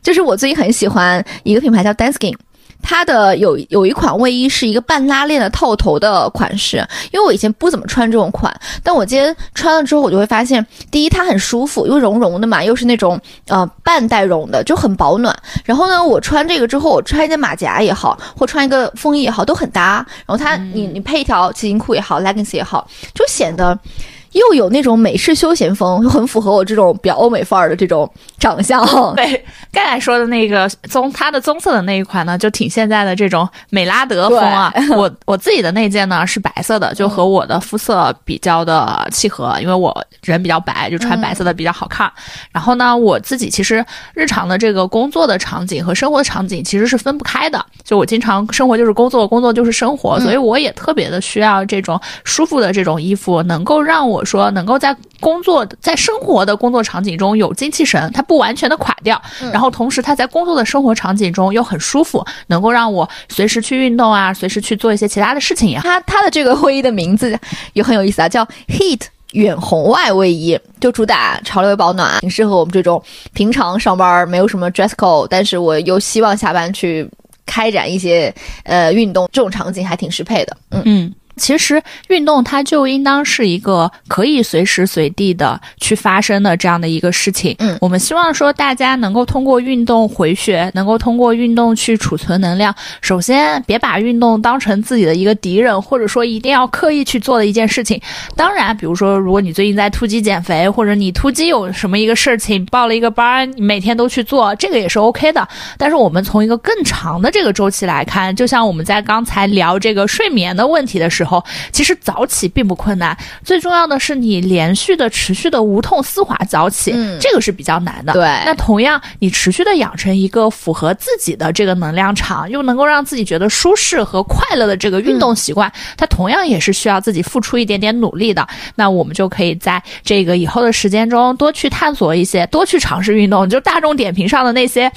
就是我最近很喜欢一个品牌叫 Danskin，它的有有一款卫衣是一个半拉链的套头的款式，因为我以前不怎么穿这种款，但我今天穿了之后，我就会发现，第一它很舒服，因为绒绒的嘛，又是那种呃半带绒的，就很保暖。然后呢，我穿这个之后，我穿一件马甲也好，或穿一个风衣也好，都很搭。然后它你你配一条骑行裤也好，leggings 也好，就显得。又有那种美式休闲风，又很符合我这种比较欧美范儿的这种长相。(laughs) 对，刚才说的那个棕，它的棕色的那一款呢，就挺现在的这种美拉德风啊。我我自己的那件呢是白色的，就和我的肤色比较的契合，因为我人比较白，就穿白色的比较好看。然后呢，我自己其实日常的这个工作的场景和生活的场景其实是分不开的。就我经常生活就是工作，工作就是生活，所以我也特别的需要这种舒服的这种衣服，能够让我。说能够在工作、在生活的工作场景中有精气神，它不完全的垮掉，然后同时它在工作的生活场景中又很舒服，能够让我随时去运动啊，随时去做一些其他的事情呀。它它的这个卫衣的名字也很有意思啊，叫 Heat 远红外卫衣，就主打潮流保暖，挺适合我们这种平常上班没有什么 dress code，但是我又希望下班去开展一些呃运动这种场景，还挺适配的。嗯嗯。其实运动它就应当是一个可以随时随地的去发生的这样的一个事情。嗯，我们希望说大家能够通过运动回血，能够通过运动去储存能量。首先，别把运动当成自己的一个敌人，或者说一定要刻意去做的一件事情。当然，比如说如果你最近在突击减肥，或者你突击有什么一个事情报了一个班，你每天都去做，这个也是 OK 的。但是我们从一个更长的这个周期来看，就像我们在刚才聊这个睡眠的问题的时候。后，其实早起并不困难，最重要的是你连续的、持续的无痛丝滑早起，这个是比较难的。对，那同样，你持续的养成一个符合自己的这个能量场，又能够让自己觉得舒适和快乐的这个运动习惯，它同样也是需要自己付出一点点努力的。那我们就可以在这个以后的时间中多去探索一些，多去尝试运动。就大众点评上的那些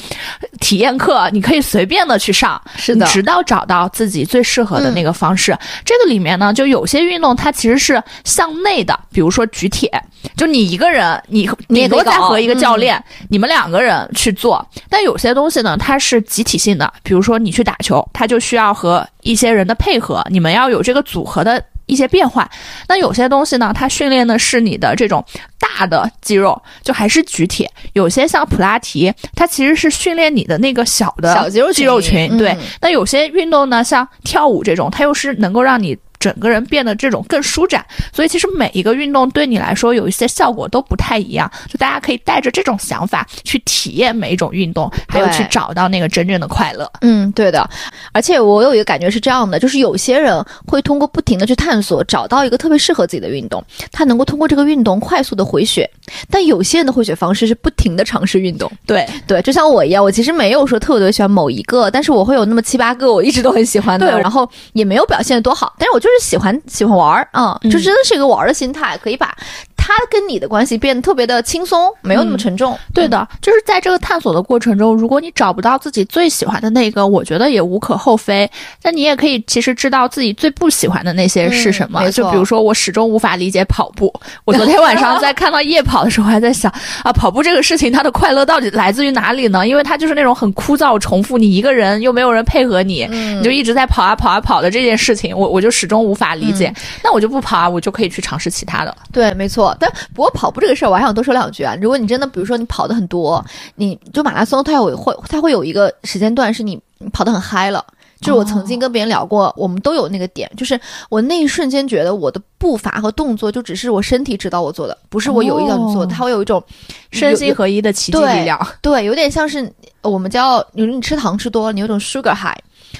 体验课，你可以随便的去上，是的，直到找到自己最适合的那个方式。这个里面呢，就有些运动它其实是向内的，比如说举铁，就你一个人，你你都在和一个教练，你们两个人去做。但有些东西呢，它是集体性的，比如说你去打球，它就需要和一些人的配合，你们要有这个组合的一些变化。那有些东西呢，它训练的是你的这种大的肌肉，就还是举铁。有些像普拉提，它其实是训练你的那个小的小肌肉肌肉群。对，那有些运动呢，像跳舞这种，它又是能够让你。整个人变得这种更舒展，所以其实每一个运动对你来说有一些效果都不太一样。就大家可以带着这种想法去体验每一种运动，还有去找到那个真正的快乐。嗯，对的。而且我有一个感觉是这样的，就是有些人会通过不停的去探索，找到一个特别适合自己的运动，他能够通过这个运动快速的回血。但有些人的回血方式是不停的尝试运动。对对，就像我一样，我其实没有说特别喜欢某一个，但是我会有那么七八个我一直都很喜欢的，然后也没有表现的多好，但是我就是。是喜欢喜欢玩儿啊，就真的是一个玩儿的心态，可以把。他跟你的关系变得特别的轻松，没有那么沉重。对的，就是在这个探索的过程中，如果你找不到自己最喜欢的那个，我觉得也无可厚非。但你也可以其实知道自己最不喜欢的那些是什么。就比如说，我始终无法理解跑步。(laughs) 我昨天晚上在看到夜跑的时候，还在想啊，跑步这个事情它的快乐到底来自于哪里呢？因为它就是那种很枯燥、重复，你一个人又没有人配合你，你就一直在跑啊跑啊跑的这件事情，我我就始终无法理解。那我就不跑啊，我就可以去尝试其他的。对，没错。但不过跑步这个事儿，我还想多说两句啊。如果你真的，比如说你跑的很多，你就马拉松，它有会，它会有一个时间段是你跑得很嗨了。就是我曾经跟别人聊过，我们都有那个点，就是我那一瞬间觉得我的步伐和动作就只是我身体指导我做的，不是我有意要去做，它会有一种身心合一的奇迹力量。对，有点像是我们叫，你说你吃糖吃多了，你有种 sugar high。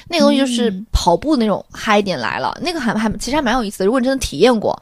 那个东西就是跑步那种嗨点来了，那个还还其实还蛮有意思的。如果你真的体验过，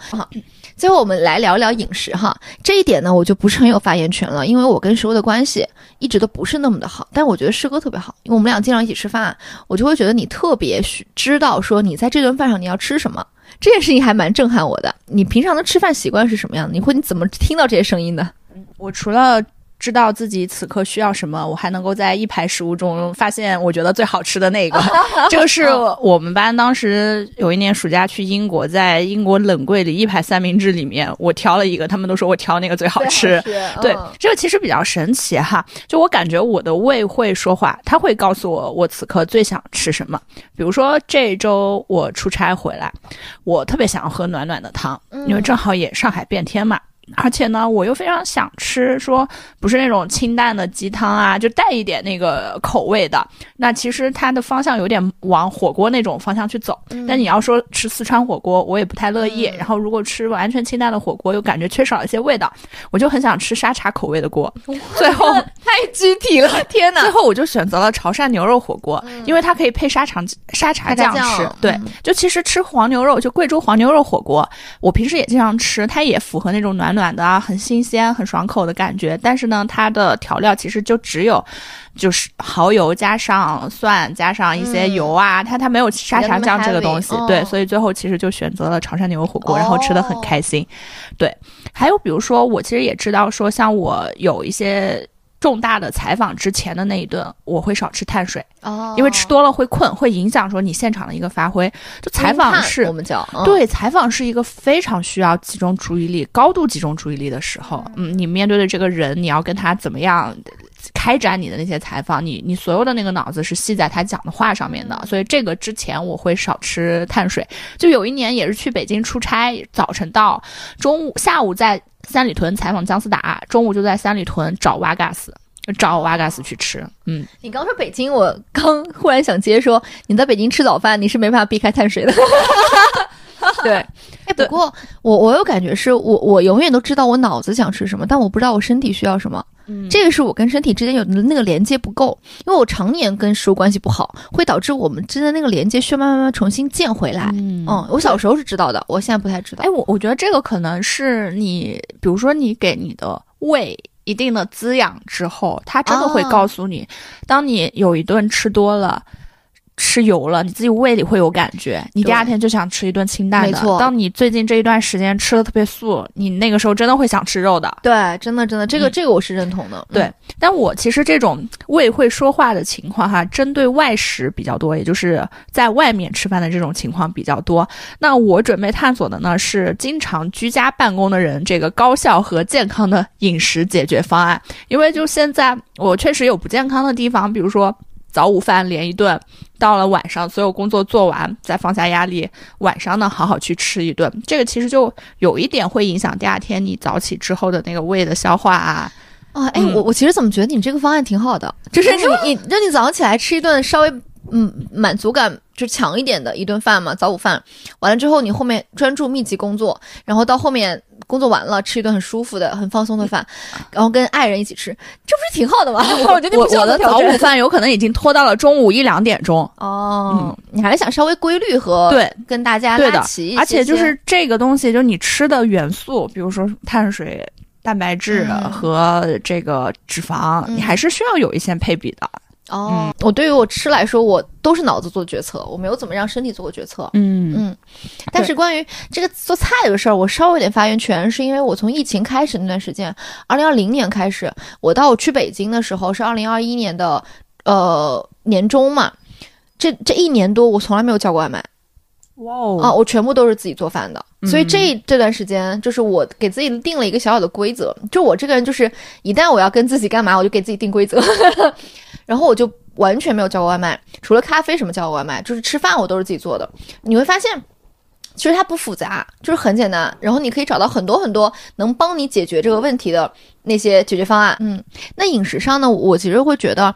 最后我们来聊聊饮食哈，这一点呢，我就不是很有发言权了，因为我跟食物的关系一直都不是那么的好。但我觉得师哥特别好，因为我们俩经常一起吃饭，我就会觉得你特别需知道说你在这顿饭上你要吃什么，这件事情还蛮震撼我的。你平常的吃饭习惯是什么样的？你会你怎么听到这些声音呢？我除了。知道自己此刻需要什么，我还能够在一排食物中发现我觉得最好吃的那个。(laughs) 这个是我们班当时有一年暑假去英国，在英国冷柜里一排三明治里面，我挑了一个，他们都说我挑那个最好吃。对，这个其实比较神奇哈，就我感觉我的胃会说话，它会告诉我我此刻最想吃什么。比如说这周我出差回来，我特别想要喝暖暖的汤，因为正好也上海变天嘛。而且呢，我又非常想吃，说不是那种清淡的鸡汤啊，就带一点那个口味的。那其实它的方向有点往火锅那种方向去走。但你要说吃四川火锅，我也不太乐意。然后如果吃完全清淡的火锅，又感觉缺少一些味道，我就很想吃沙茶口味的锅。最后太具体了，(laughs) 天哪！最后我就选择了潮汕牛肉火锅，因为它可以配沙茶沙茶酱吃。对，就其实吃黄牛肉，就贵州黄牛肉火锅，我平时也经常吃，它也符合那种暖暖。暖的啊，很新鲜、很爽口的感觉。但是呢，它的调料其实就只有，就是蚝油加上蒜，加上一些油啊，它它没有沙茶酱这个东西。对，所以最后其实就选择了潮汕牛肉火锅，然后吃的很开心。对，还有比如说，我其实也知道说，像我有一些。重大的采访之前的那一顿，我会少吃碳水哦，因为吃多了会困，会影响说你现场的一个发挥。就采访是，我们叫对采访是一个非常需要集中注意力、高度集中注意力的时候。嗯，你面对的这个人，你要跟他怎么样开展你的那些采访？你你所有的那个脑子是系在他讲的话上面的，所以这个之前我会少吃碳水。就有一年也是去北京出差，早晨到，中午下午在。三里屯采访姜思达，中午就在三里屯找瓦嘎斯，找瓦嘎斯去吃。嗯，你刚说北京，我刚忽然想接说，你在北京吃早饭，你是没办法避开碳水的。(laughs) (laughs) 对，(laughs) 哎，不过我我有感觉是我我永远都知道我脑子想吃什么，但我不知道我身体需要什么。嗯，这个是我跟身体之间有的那个连接不够，因为我常年跟食物关系不好，会导致我们之间那个连接需要慢慢慢慢重新建回来。嗯，我小时候是知道的，我现在不太知道。哎，我我觉得这个可能是你，比如说你给你的胃一定的滋养之后，它真的会告诉你，当你有一顿吃多了。吃油了，你自己胃里会有感觉，你第二天就想吃一顿清淡的。没错，当你最近这一段时间吃的特别素，你那个时候真的会想吃肉的。对，真的真的，这个这个我是认同的。对，但我其实这种胃会说话的情况哈，针对外食比较多，也就是在外面吃饭的这种情况比较多。那我准备探索的呢是经常居家办公的人这个高效和健康的饮食解决方案，因为就现在我确实有不健康的地方，比如说。早午饭连一顿，到了晚上所有工作做完，再放下压力，晚上呢好好去吃一顿。这个其实就有一点会影响第二天你早起之后的那个胃的消化啊。啊，哎，我我其实怎么觉得你这个方案挺好的，就是你你就你早上起来吃一顿稍微嗯满足感就强一点的一顿饭嘛，早午饭完了之后，你后面专注密集工作，然后到后面。工作完了，吃一顿很舒服的、很放松的饭，然后跟爱人一起吃，这不是挺好的吗？(laughs) 我觉得我我的早午饭有可能已经拖到了中午一两点钟。哦，你还是想稍微规律和对跟大家拉齐，而且就是这个东西，就是你吃的元素，比如说碳水、蛋白质和这个脂肪，你还是需要有一些配比的。哦，我对于我吃来说，我都是脑子做决策，我没有怎么让身体做过决策。嗯。嗯，但是关于这个做菜这个事儿，我稍微有点发言权，是因为我从疫情开始那段时间，二零二零年开始，我到我去北京的时候是二零二一年的呃年中嘛，这这一年多我从来没有叫过外卖。哇哦！啊，我全部都是自己做饭的，所以这这段时间就是我给自己定了一个小小的规则，就我这个人就是一旦我要跟自己干嘛，我就给自己定规则。(laughs) 然后我就完全没有叫过外卖，除了咖啡什么叫过外卖，就是吃饭我都是自己做的。你会发现，其实它不复杂，就是很简单。然后你可以找到很多很多能帮你解决这个问题的那些解决方案。嗯，那饮食上呢，我其实会觉得，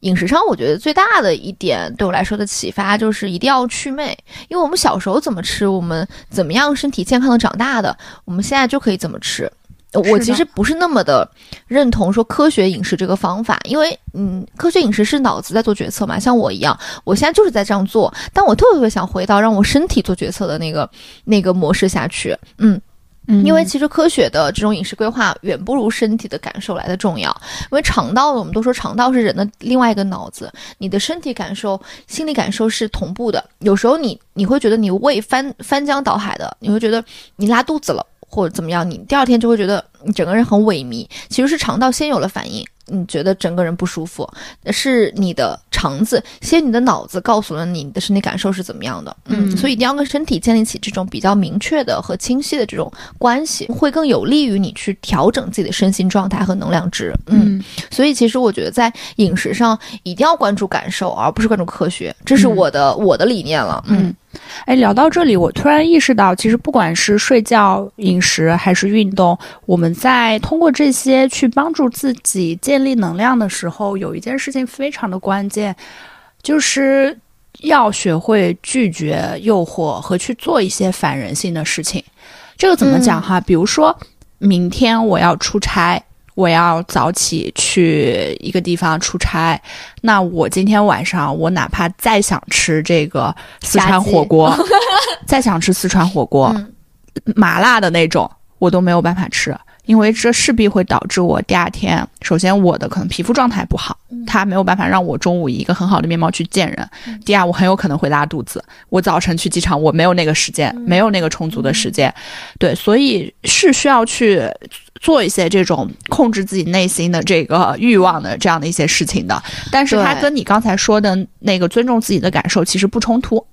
饮食上我觉得最大的一点对我来说的启发就是一定要祛魅，因为我们小时候怎么吃，我们怎么样身体健康的长大的，我们现在就可以怎么吃。我其实不是那么的认同说科学饮食这个方法，因为嗯，科学饮食是脑子在做决策嘛，像我一样，我现在就是在这样做，但我特别特别想回到让我身体做决策的那个那个模式下去，嗯，因为其实科学的这种饮食规划远不如身体的感受来的重要。因为肠道，我们都说肠道是人的另外一个脑子，你的身体感受、心理感受是同步的。有时候你你会觉得你胃翻翻江倒海的，你会觉得你拉肚子了或者怎么样，你第二天就会觉得你整个人很萎靡，其实是肠道先有了反应。你觉得整个人不舒服，是你的肠子先，你的脑子告诉了你你的身体感受是怎么样的。嗯，所以一定要跟身体建立起这种比较明确的和清晰的这种关系，会更有利于你去调整自己的身心状态和能量值。嗯，所以其实我觉得在饮食上一定要关注感受，而不是关注科学，这是我的我的理念了。嗯。哎，聊到这里，我突然意识到，其实不管是睡觉、饮食还是运动，我们在通过这些去帮助自己建立能量的时候，有一件事情非常的关键，就是要学会拒绝诱惑和去做一些反人性的事情。这个怎么讲哈？比如说明天我要出差。我要早起去一个地方出差，那我今天晚上我哪怕再想吃这个四川火锅，(laughs) 再想吃四川火锅，麻辣的那种，我都没有办法吃。因为这势必会导致我第二天，首先我的可能皮肤状态不好，它没有办法让我中午以一个很好的面貌去见人。第二，我很有可能会拉肚子。我早晨去机场，我没有那个时间，没有那个充足的时间。对，所以是需要去做一些这种控制自己内心的这个欲望的这样的一些事情的。但是它跟你刚才说的那个尊重自己的感受其实不冲突。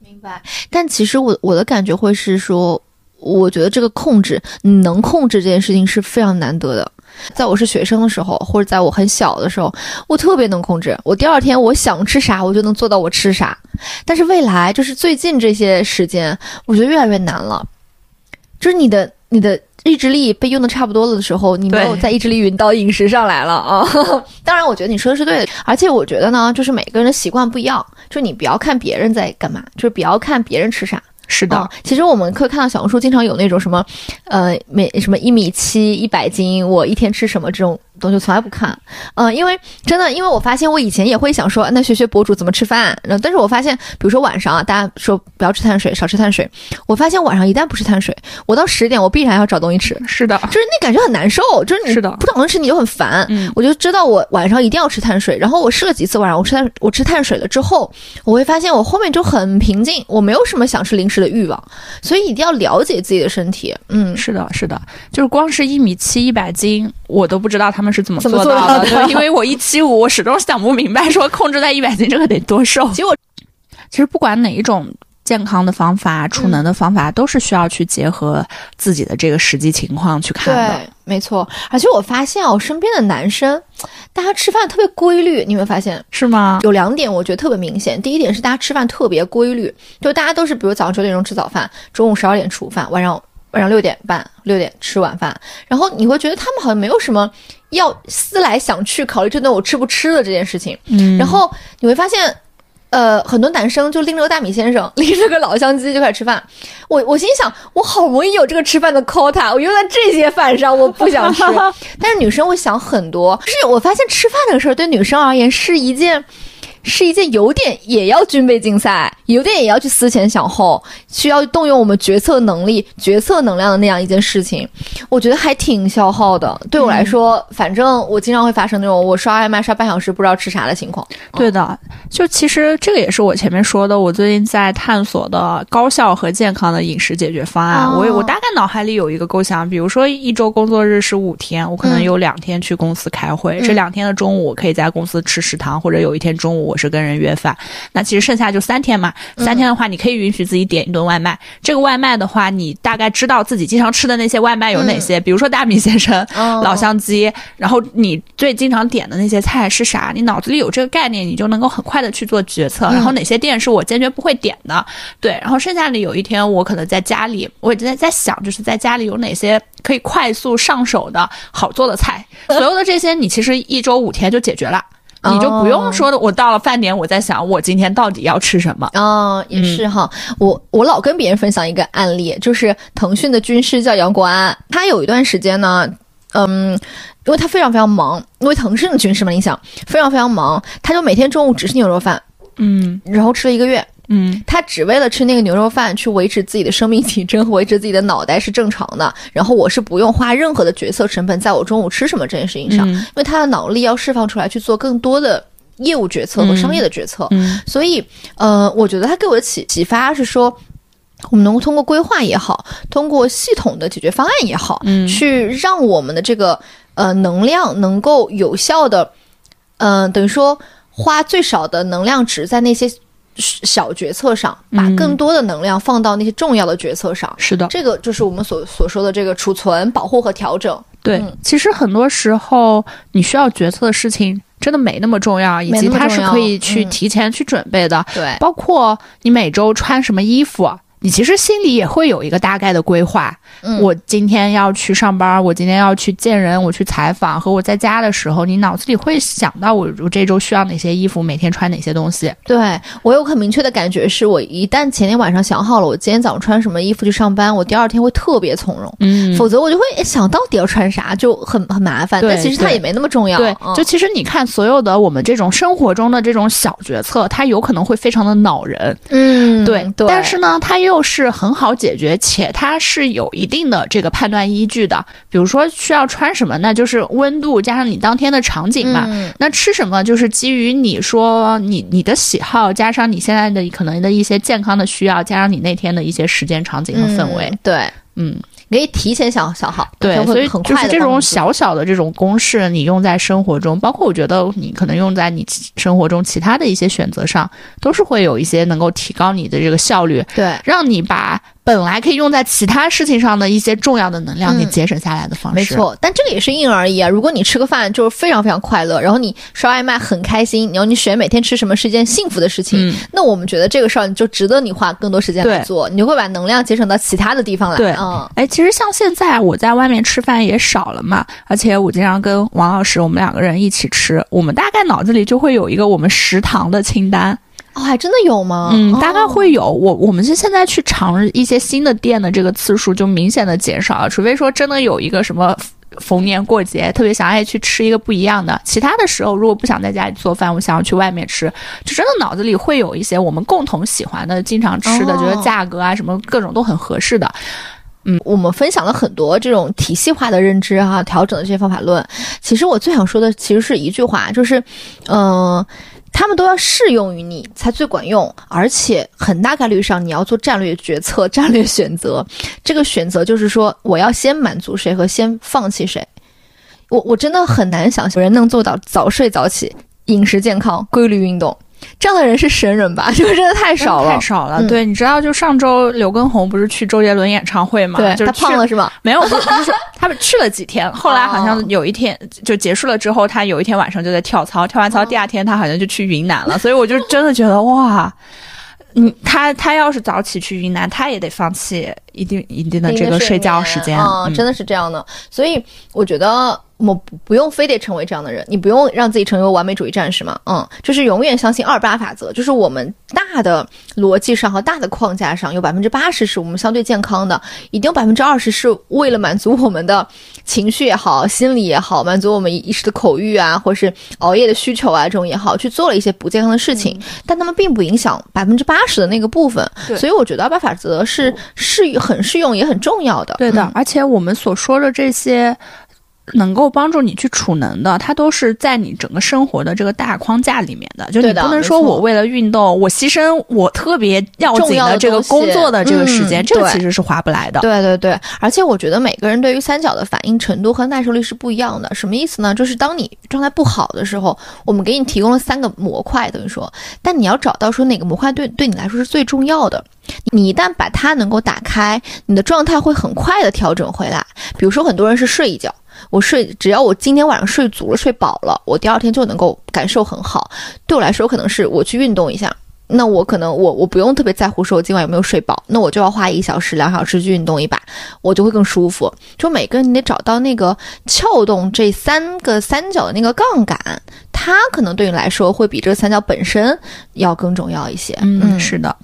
明白。但其实我我的感觉会是说。我觉得这个控制，你能控制这件事情是非常难得的。在我是学生的时候，或者在我很小的时候，我特别能控制。我第二天我想吃啥，我就能做到我吃啥。但是未来就是最近这些时间，我觉得越来越难了。就是你的你的意志力被用的差不多了的时候，你没有在意志力运到饮食上来了啊。(laughs) 当然，我觉得你说的是对的。而且我觉得呢，就是每个人的习惯不一样，就你不要看别人在干嘛，就是不要看别人吃啥。是的，其实我们可以看到小红书经常有那种什么，呃，每什么一米七一百斤，我一天吃什么这种。东西从来不看，嗯，因为真的，因为我发现我以前也会想说，那学学博主怎么吃饭，然后但是我发现，比如说晚上啊，大家说不要吃碳水，少吃碳水，我发现晚上一旦不吃碳水，我到十点我必然要找东西吃，是的，就是那感觉很难受，就是你不找东西吃你就很烦，嗯，我就知道我晚上一定要吃碳水，然后我试了几次晚上我吃碳我吃碳水了之后，我会发现我后面就很平静，我没有什么想吃零食的欲望，所以一定要了解自己的身体，嗯，是的，是的，就是光是一米七一百斤，我都不知道他们是怎么做到的，因为我一七五，我始终想不明白，说控制在一百斤这个得多瘦。结果，其实不管哪一种健康的方法、储能的方法，都是需要去结合自己的这个实际情况去看的。对，没错。而且我发现我身边的男生，大家吃饭特别规律，你有没有发现是吗？有两点我觉得特别明显。第一点是大家吃饭特别规律，就大家都是比如早上九点钟吃早饭，中午十二点吃午饭，晚上。晚上六点半六点吃晚饭，然后你会觉得他们好像没有什么要思来想去考虑这顿我吃不吃的这件事情。嗯，然后你会发现，呃，很多男生就拎着个大米先生，拎着个老乡鸡就开始吃饭。我我心想，我好不容易有这个吃饭的 quota，我用在这些饭上，我不想吃。(laughs) 但是女生会想很多，就是我发现吃饭这个事儿对女生而言是一件。是一件有点也要军备竞赛，有点也要去思前想后，需要动用我们决策能力、决策能量的那样一件事情，我觉得还挺消耗的。对我来说，反正我经常会发生那种我刷外卖刷半小时不知道吃啥的情况。对的，就其实这个也是我前面说的，我最近在探索的高效和健康的饮食解决方案。我我大概脑海里有一个构想，比如说一周工作日是五天，我可能有两天去公司开会，这两天的中午我可以在公司吃食堂，或者有一天中午。我是跟人约饭，那其实剩下就三天嘛。三天的话，你可以允许自己点一顿外卖。这个外卖的话，你大概知道自己经常吃的那些外卖有哪些，比如说大米先生、老乡鸡，然后你最经常点的那些菜是啥？你脑子里有这个概念，你就能够很快的去做决策。然后哪些店是我坚决不会点的？对，然后剩下的有一天，我可能在家里，我也在在想，就是在家里有哪些可以快速上手的好做的菜。(laughs) 所有的这些，你其实一周五天就解决了。你就不用说的，我到了饭点，我在想我今天到底要吃什么。嗯，也是哈。我我老跟别人分享一个案例，就是腾讯的军师叫杨国安，他有一段时间呢，嗯，因为他非常非常忙，因为腾讯的军师嘛，你想非常非常忙，他就每天中午只吃牛肉饭，嗯，然后吃了一个月，嗯，他只为了吃那个牛肉饭去维持自己的生命体征，维持自己的脑袋是正常的。然后我是不用花任何的决策成本，在我中午吃什么这件事情上，因为他的脑力要释放出来去做更多的业务决策和商业的决策。嗯，所以，呃，我觉得他给我的启启发是说，我们能够通过规划也好，通过系统的解决方案也好，嗯，去让我们的这个呃能量能够有效的，嗯，等于说花最少的能量值在那些。小决策上，把更多的能量放到那些重要的决策上。是的，这个就是我们所所说的这个储存、保护和调整。对，其实很多时候你需要决策的事情真的没那么重要，以及它是可以去提前去准备的。对，包括你每周穿什么衣服。你其实心里也会有一个大概的规划。嗯我今天要去上班，我今天要去见人，我去采访，和我在家的时候，你脑子里会想到我我这周需要哪些衣服，每天穿哪些东西。对我有很明确的感觉，是我一旦前天晚上想好了，我今天早上穿什么衣服去上班，我第二天会特别从容。嗯，否则我就会想到底要穿啥，就很很麻烦。但其实它也没那么重要。对，就其实你看，所有的我们这种生活中的这种小决策，它有可能会非常的恼人。嗯，对，对。但是呢，它又。又是很好解决，且它是有一定的这个判断依据的。比如说需要穿什么，那就是温度加上你当天的场景嘛。那吃什么，就是基于你说你你的喜好，加上你现在的可能的一些健康的需要，加上你那天的一些时间场景和氛围。对，嗯。可以提前想想好，对，所以就是这种小小的这种公式，你用在生活中，包括我觉得你可能用在你生活中其他的一些选择上，都是会有一些能够提高你的这个效率，对，让你把。本来可以用在其他事情上的一些重要的能量，给节省下来的方式。没错，但这个也是因人而异啊。如果你吃个饭就是非常非常快乐，然后你刷外卖很开心，然后你选每天吃什么是一件幸福的事情，那我们觉得这个事儿你就值得你花更多时间来做，你就会把能量节省到其他的地方来。对，嗯，哎，其实像现在我在外面吃饭也少了嘛，而且我经常跟王老师我们两个人一起吃，我们大概脑子里就会有一个我们食堂的清单。哦，还真的有吗？嗯，大概会有。我我们是现在去尝一些新的店的这个次数就明显的减少了，除非说真的有一个什么逢年过节特别想爱去吃一个不一样的。其他的时候，如果不想在家里做饭，我想要去外面吃，就真的脑子里会有一些我们共同喜欢的、经常吃的，觉得价格啊什么各种都很合适的。嗯，我们分享了很多这种体系化的认知哈，调整的这些方法论。其实我最想说的其实是一句话，就是，嗯。他们都要适用于你才最管用，而且很大概率上你要做战略决策、战略选择。这个选择就是说，我要先满足谁和先放弃谁。我我真的很难想象有人能做到早睡早起、饮食健康、规律运动。这样的人是神人吧？(laughs) 就是真的太少了，太少了。对，你知道，就上周刘畊宏不是去周杰伦演唱会吗？对，他胖了是吗？没有，不是，他们去了几天，(laughs) 后来好像有一天就结束了之后，他有一天晚上就在跳操，跳完操第二天他好像就去云南了。(laughs) 所以我就真的觉得哇，嗯，他他要是早起去云南，他也得放弃一定一定的这个睡觉时间啊，真的是这样的。所以我觉得。我不不用非得成为这样的人，你不用让自己成为完美主义战士嘛？嗯，就是永远相信二八法则，就是我们大的逻辑上和大的框架上有百分之八十是我们相对健康的，一定有百分之二十是为了满足我们的情绪也好、心理也好，满足我们一时的口欲啊，或是熬夜的需求啊这种也好，去做了一些不健康的事情，但他们并不影响百分之八十的那个部分。所以我觉得二八法则是适很适用也很重要的。对的，而且我们所说的这些。能够帮助你去储能的，它都是在你整个生活的这个大框架里面的。就你不能说我为了运动，我牺牲我特别要紧的这个工作的这个时间，这个其实是划不来的。对对对，而且我觉得每个人对于三角的反应程度和耐受力是不一样的。什么意思呢？就是当你状态不好的时候，我们给你提供了三个模块，等于说，但你要找到说哪个模块对对你来说是最重要的。你一旦把它能够打开，你的状态会很快的调整回来。比如说，很多人是睡一觉。我睡，只要我今天晚上睡足了、睡饱了，我第二天就能够感受很好。对我来说，可能是我去运动一下，那我可能我我不用特别在乎说我今晚有没有睡饱，那我就要花一个小时、两小时去运动一把，我就会更舒服。就每个人你得找到那个撬动这三个三角的那个杠杆，它可能对你来说会比这个三角本身要更重要一些。嗯，是的。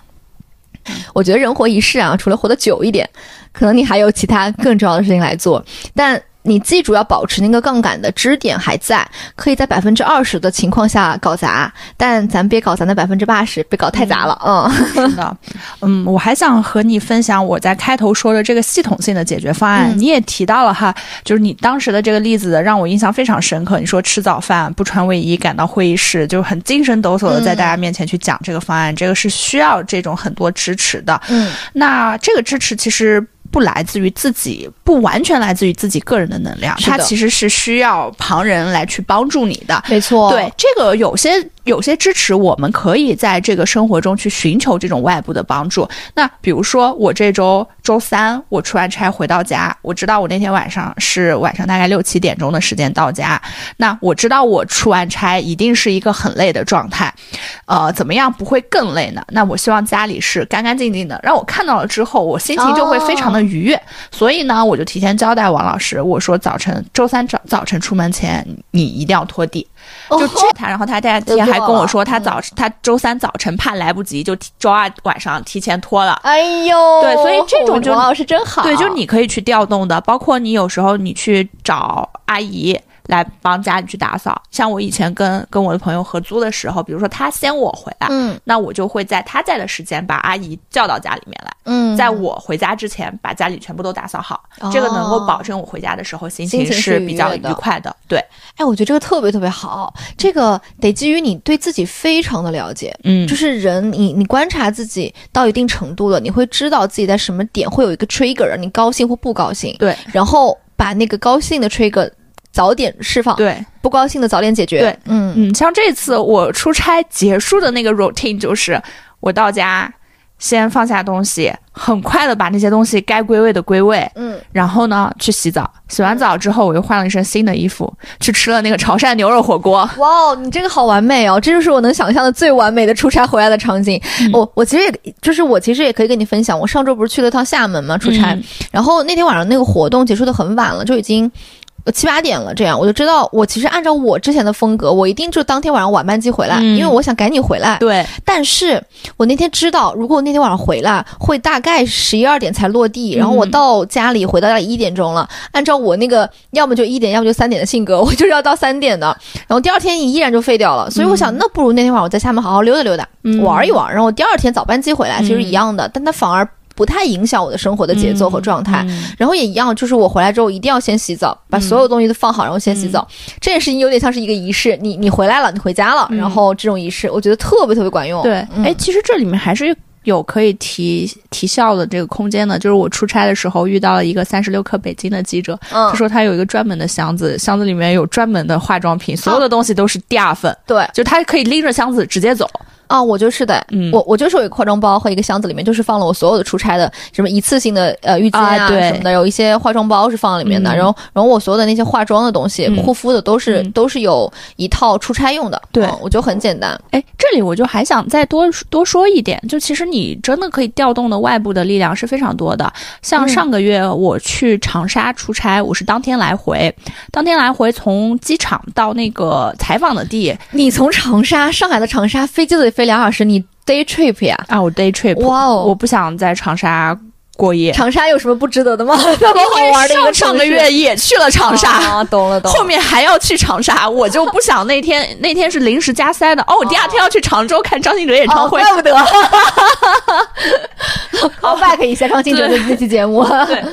我觉得人活一世啊，除了活得久一点，可能你还有其他更重要的事情来做，但。你记住要保持那个杠杆的支点还在，可以在百分之二十的情况下搞砸，但咱别搞咱的百分之八十，别搞太砸了。嗯，是的，嗯，我还想和你分享我在开头说的这个系统性的解决方案。你也提到了哈，就是你当时的这个例子让我印象非常深刻。你说吃早饭不穿卫衣赶到会议室，就很精神抖擞的在大家面前去讲这个方案，这个是需要这种很多支持的。嗯，那这个支持其实。不来自于自己，不完全来自于自己个人的能量，它其实是需要旁人来去帮助你的。没错，对这个有些。有些支持，我们可以在这个生活中去寻求这种外部的帮助。那比如说，我这周周三我出完差回到家，我知道我那天晚上是晚上大概六七点钟的时间到家。那我知道我出完差一定是一个很累的状态，呃，怎么样不会更累呢？那我希望家里是干干净净的，让我看到了之后，我心情就会非常的愉悦。所以呢，我就提前交代王老师，我说早晨周三早早晨出门前你一定要拖地。就这他，然后他第二天还跟我说，他早他周三早晨怕来不及，就周二晚上提前拖了。哎呦，对，所以这种就王老师真好。对，就是你可以去调动的，包括你有时候你去找阿姨。来帮家里去打扫，像我以前跟跟我的朋友合租的时候，比如说他先我回来，嗯，那我就会在他在的时间把阿姨叫到家里面来，嗯，在我回家之前把家里全部都打扫好，这个能够保证我回家的时候心情是比较愉快的。对，哎，我觉得这个特别特别好，这个得基于你对自己非常的了解，嗯，就是人你你观察自己到一定程度了，你会知道自己在什么点会有一个 trigger，你高兴或不高兴，对，然后把那个高兴的 trigger。早点释放，对。不高兴的早点解决，对，嗯。嗯，像这次我出差结束的那个 routine 就是我到家先放下东西，很快的把那些东西该归位的归位，嗯，然后呢去洗澡，洗完澡之后我又换了一身新的衣服，去吃了那个潮汕牛肉火锅。哇哦，你这个好完美哦，这就是我能想象的最完美的出差回来的场景。我我其实也就是我其实也可以跟你分享，我上周不是去了趟厦门嘛出差，然后那天晚上那个活动结束的很晚了，就已经。七八点了，这样我就知道，我其实按照我之前的风格，我一定就当天晚上晚班机回来，因为我想赶紧回来。对，但是我那天知道，如果我那天晚上回来，会大概十一二点才落地，然后我到家里回到家里一点钟了。按照我那个要么就一点，要么就三点的性格，我就是要到三点的。然后第二天依然就废掉了，所以我想，那不如那天晚上我在厦门好好溜达溜达，玩一玩，然后第二天早班机回来，其实一样的，但它反而。不太影响我的生活的节奏和状态，然后也一样，就是我回来之后一定要先洗澡，把所有东西都放好，然后先洗澡。这件事情有点像是一个仪式，你你回来了，你回家了，然后这种仪式，我觉得特别特别管用。对，哎，其实这里面还是有可以提提效的这个空间的。就是我出差的时候遇到了一个三十六氪北京的记者，他说他有一个专门的箱子，箱子里面有专门的化妆品，所有的东西都是第二份。对，就他可以拎着箱子直接走。啊，我就是的，嗯。我我就是有一个化妆包和一个箱子，里面就是放了我所有的出差的什么一次性的呃浴巾啊什么的，有一些化妆包是放在里面的，然后然后我所有的那些化妆的东西、护肤的都是都是有一套出差用的，对。我就很简单。哎，这里我就还想再多多说一点，就其实你真的可以调动的外部的力量是非常多的。像上个月我去长沙出差，我是当天来回，当天来回从机场到那个采访的地，你从长沙上海的长沙飞机都得飞两小时，你。Day trip 呀！啊，我 day trip，哇哦！我不想在长沙过夜。长沙有什么不值得的吗？(laughs) 那么好玩的一个上个月也去了长沙，懂了懂。后面还要去长沙，我就不想那天那天是临时加塞的。哦，我第二天要去常州看张信哲演唱会，怪不得。(laughs) 好，back 一下张信哲的那期节目。对，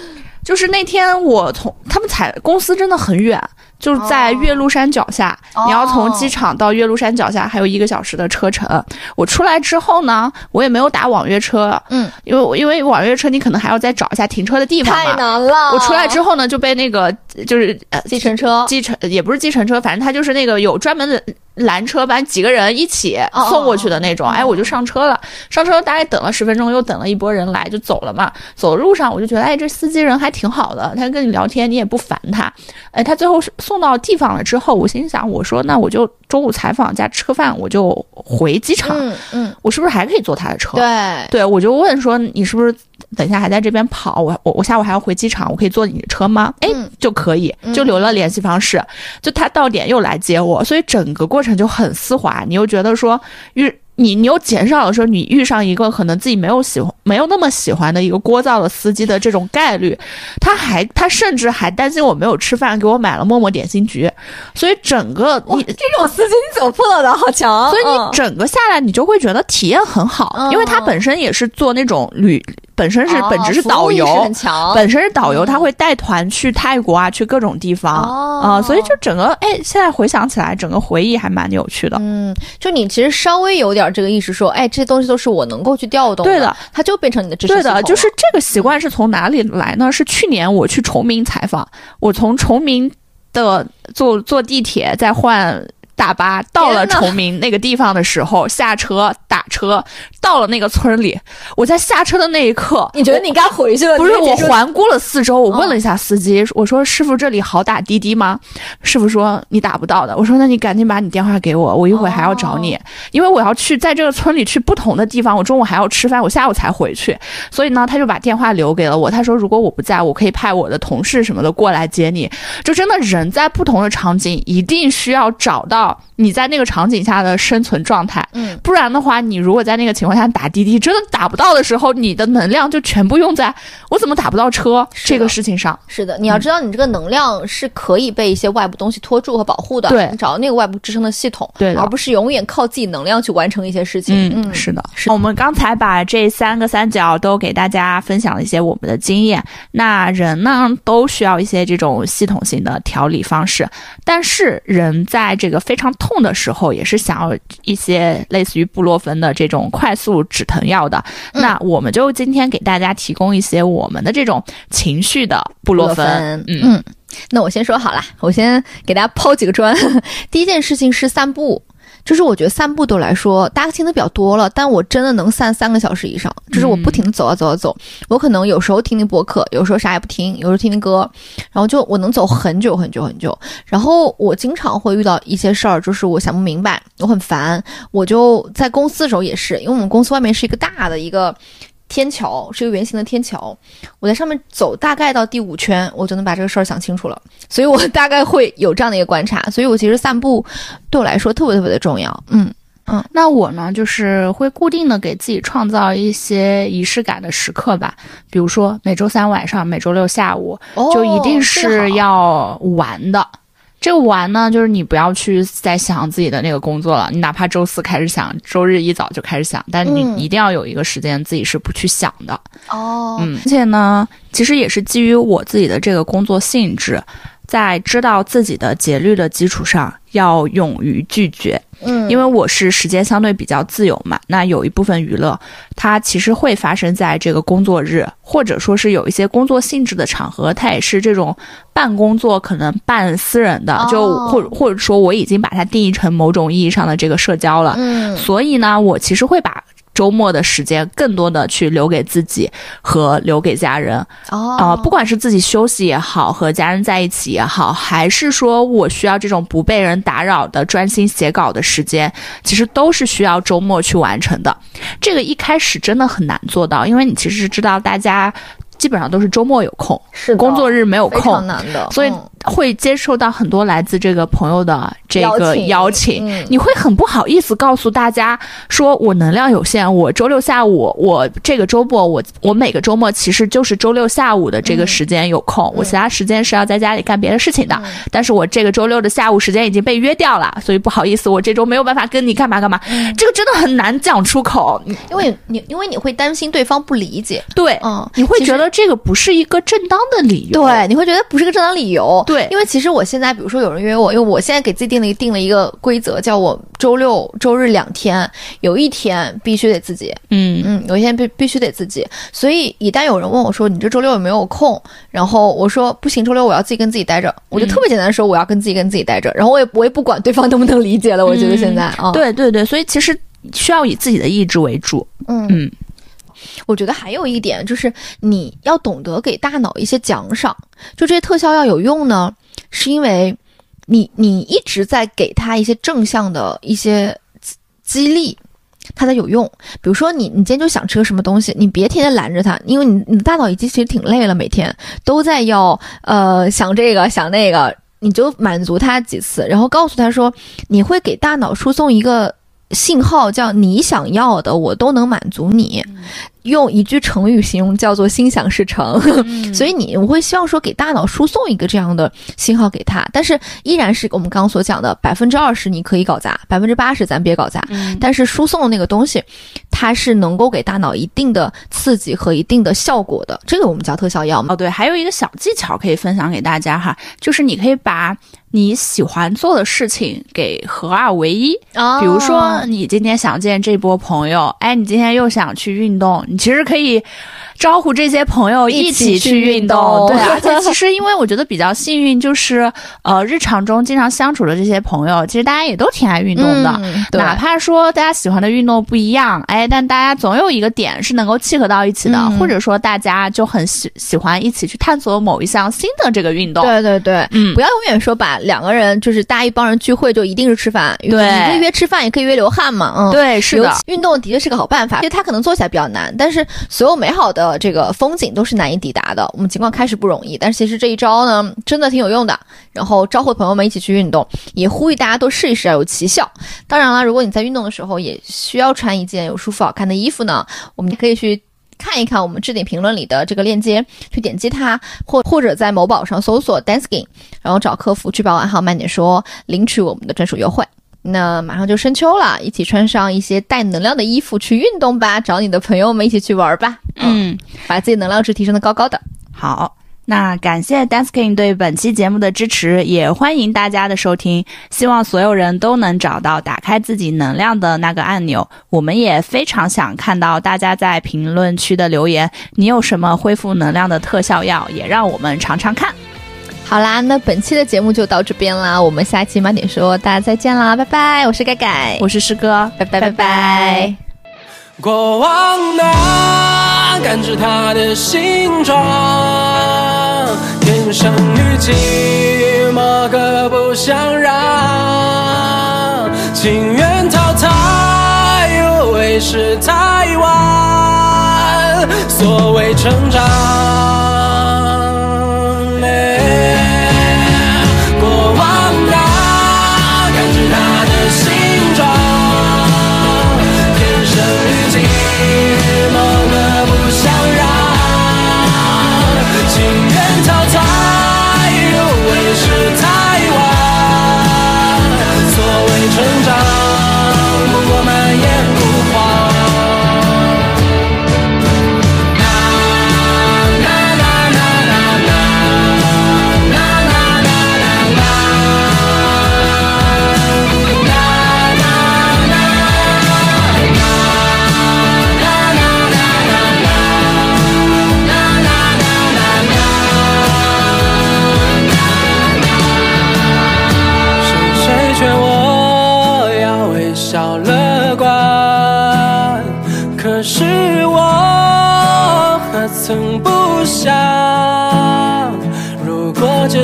就是那天我从他们采公司真的很远。就是在岳麓山脚下，你要从机场到岳麓山脚下还有一个小时的车程。我出来之后呢，我也没有打网约车，嗯，因为因为网约车你可能还要再找一下停车的地方太难了。我出来之后呢，就被那个就是呃计程车，计程也不是计程车，反正他就是那个有专门的拦车，把几个人一起送过去的那种。哎，我就上车了，上车大概等了十分钟，又等了一波人来，就走了嘛。走的路上我就觉得，哎，这司机人还挺好的，他跟你聊天，你也不烦他。哎，他最后是。送到地方了之后，我心想，我说那我就中午采访加吃个饭，我就回机场。嗯嗯，我是不是还可以坐他的车？对对，我就问说，你是不是等一下还在这边跑？我我我下午还要回机场，我可以坐你的车吗？哎，就可以，就留了联系方式。就他到点又来接我，所以整个过程就很丝滑。你又觉得说，遇你你又减少的时候，你遇上一个可能自己没有喜欢、没有那么喜欢的一个聒噪的司机的这种概率，他还他甚至还担心我没有吃饭，给我买了默默点心局，所以整个你这种司机你怎么碰到的？好强！所以你整个下来，你就会觉得体验很好，因为他本身也是做那种旅。本身是本质是导游，本身是导游，他会带团去泰国啊，去各种地方啊，所以就整个哎，现在回想起来，整个回忆还蛮有趣的。嗯，就你其实稍微有点这个意识，说哎，这些东西都是我能够去调动的，对的，它就变成你的知识。对的，就是这个习惯是从哪里来呢？是去年我去崇明采访，我从崇明的坐坐地铁再换。大巴到了崇明那个地方的时候，下车打车到了那个村里。我在下车的那一刻，你觉得你该回去了？不是，我环顾了四周，我问了一下司机，我说：“师傅，这里好打滴滴吗？”师傅说：“你打不到的。”我说：“那你赶紧把你电话给我，我一会儿还要找你，因为我要去在这个村里去不同的地方。我中午还要吃饭，我下午才回去。所以呢，他就把电话留给了我。他说：“如果我不在，我可以派我的同事什么的过来接你。”就真的人在不同的场景，一定需要找到。 있고요. 你在那个场景下的生存状态，嗯，不然的话，你如果在那个情况下打滴滴，真的打不到的时候，你的能量就全部用在我怎么打不到车这个事情上。是的，你要知道，你这个能量是可以被一些外部东西拖住和保护的。对，你找到那个外部支撑的系统，对，而不是永远靠自己能量去完成一些事情。嗯，是的，是。我们刚才把这三个三角都给大家分享了一些我们的经验。那人呢，都需要一些这种系统性的调理方式，但是人在这个非常痛。的时候也是想要一些类似于布洛芬的这种快速止疼药的，那我们就今天给大家提供一些我们的这种情绪的布洛芬。嗯，那我先说好了，我先给大家抛几个砖。(laughs) 第一件事情是散步。就是我觉得散步对我来说，大家听的比较多了，但我真的能散三个小时以上。就是我不停的走啊走啊走，我可能有时候听听播客，有时候啥也不听，有时候听听歌，然后就我能走很久很久很久。然后我经常会遇到一些事儿，就是我想不明白，我很烦。我就在公司的时候也是，因为我们公司外面是一个大的一个。天桥是一个圆形的天桥，我在上面走，大概到第五圈，我就能把这个事儿想清楚了。所以我大概会有这样的一个观察。所以我其实散步对我来说特别特别的重要。嗯嗯，那我呢，就是会固定的给自己创造一些仪式感的时刻吧。比如说每周三晚上，每周六下午，就一定是要玩的。这个玩呢，就是你不要去再想自己的那个工作了，你哪怕周四开始想，周日一早就开始想，但你一定要有一个时间自己是不去想的哦。嗯，而且呢，其实也是基于我自己的这个工作性质。在知道自己的节律的基础上，要勇于拒绝。嗯，因为我是时间相对比较自由嘛，那有一部分娱乐，它其实会发生在这个工作日，或者说是有一些工作性质的场合，它也是这种半工作，可能半私人的，就或或者说我已经把它定义成某种意义上的这个社交了。嗯，所以呢，我其实会把。周末的时间更多的去留给自己和留给家人哦，啊，不管是自己休息也好，和家人在一起也好，还是说我需要这种不被人打扰的专心写稿的时间，其实都是需要周末去完成的。这个一开始真的很难做到，因为你其实是知道大家。基本上都是周末有空，是工作日没有空，难的，所以会接受到很多来自这个朋友的这个邀请。你会很不好意思告诉大家说，我能量有限，我周六下午，我这个周末，我我每个周末其实就是周六下午的这个时间有空，我其他时间是要在家里干别的事情的。但是我这个周六的下午时间已经被约掉了，所以不好意思，我这周没有办法跟你干嘛干嘛。这个真的很难讲出口，因为你因为你会担心对方不理解，对，嗯，你会觉得。这个不是一个正当的理由，对，你会觉得不是个正当理由，对，因为其实我现在，比如说有人约我，因为我现在给自己定了一定了一个规则，叫我周六周日两天，有一天必须得自己，嗯。嗯，有一天必必须得自己，所以一旦有人问我说你这周六有没有空，然后我说不行，周六我要自己跟自己待着，我就特别简单的说我要跟自己跟自己待着，然后我也我也不管对方能不能理解了，我觉得现在啊，对对对，所以其实需要以自己的意志为主，嗯。嗯。我觉得还有一点就是，你要懂得给大脑一些奖赏。就这些特效要有用呢，是因为你你一直在给他一些正向的一些激励，它才有用。比如说，你你今天就想吃个什么东西，你别天天拦着他，因为你你的大脑已经其实挺累了，每天都在要呃想这个想那个，你就满足他几次，然后告诉他说，你会给大脑输送一个。信号，叫你想要的我都能满足你。用一句成语形容叫做“心想事成”，(laughs) 所以你我会希望说给大脑输送一个这样的信号给他，但是依然是我们刚刚所讲的百分之二十你可以搞砸，百分之八十咱别搞砸。但是输送的那个东西，它是能够给大脑一定的刺激和一定的效果的，这个我们叫特效药。哦，对，还有一个小技巧可以分享给大家哈，就是你可以把你喜欢做的事情给合二为一。比如说你今天想见这波朋友，哎，你今天又想去运动。你其实可以招呼这些朋友一起去运动，(laughs) 对，而且其实因为我觉得比较幸运，就是呃，日常中经常相处的这些朋友，其实大家也都挺爱运动的，哪怕说大家喜欢的运动不一样，哎，但大家总有一个点是能够契合到一起的，或者说大家就很喜喜欢一起去探索某一项新的这个运动。对对对，嗯，不要永远说把两个人就是大家一帮人聚会就一定是吃饭，对，你可以约吃饭，也可以约流汗嘛，嗯，对，是的，运动的确是个好办法，因为它可能做起来比较难，但是所有美好的这个风景都是难以抵达的。我们尽管开始不容易，但是其实这一招呢，真的挺有用的。然后招呼朋友们一起去运动，也呼吁大家都试一试，要有奇效。当然了，如果你在运动的时候也需要穿一件有舒服好看的衣服呢，我们可以去看一看我们置顶评论里的这个链接，去点击它，或或者在某宝上搜索 Dancing，然后找客服去报暗号慢点说，领取我们的专属优惠。那马上就深秋了，一起穿上一些带能量的衣服去运动吧，找你的朋友们一起去玩吧。嗯，把自己能量值提升的高高的。好，那感谢 Dancing 对本期节目的支持，也欢迎大家的收听。希望所有人都能找到打开自己能量的那个按钮。我们也非常想看到大家在评论区的留言，你有什么恢复能量的特效药，也让我们尝尝看。好啦，那本期的节目就到这边啦，我们下期慢点说，大家再见啦，拜拜！我是盖盖，我是师哥，拜拜拜拜。过往啊，感知它的形状，天生与寂寞各不相让，情愿淘汰，又为时太晚，所谓成长。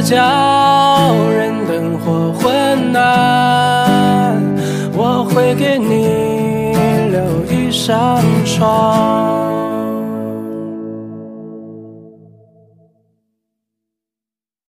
家。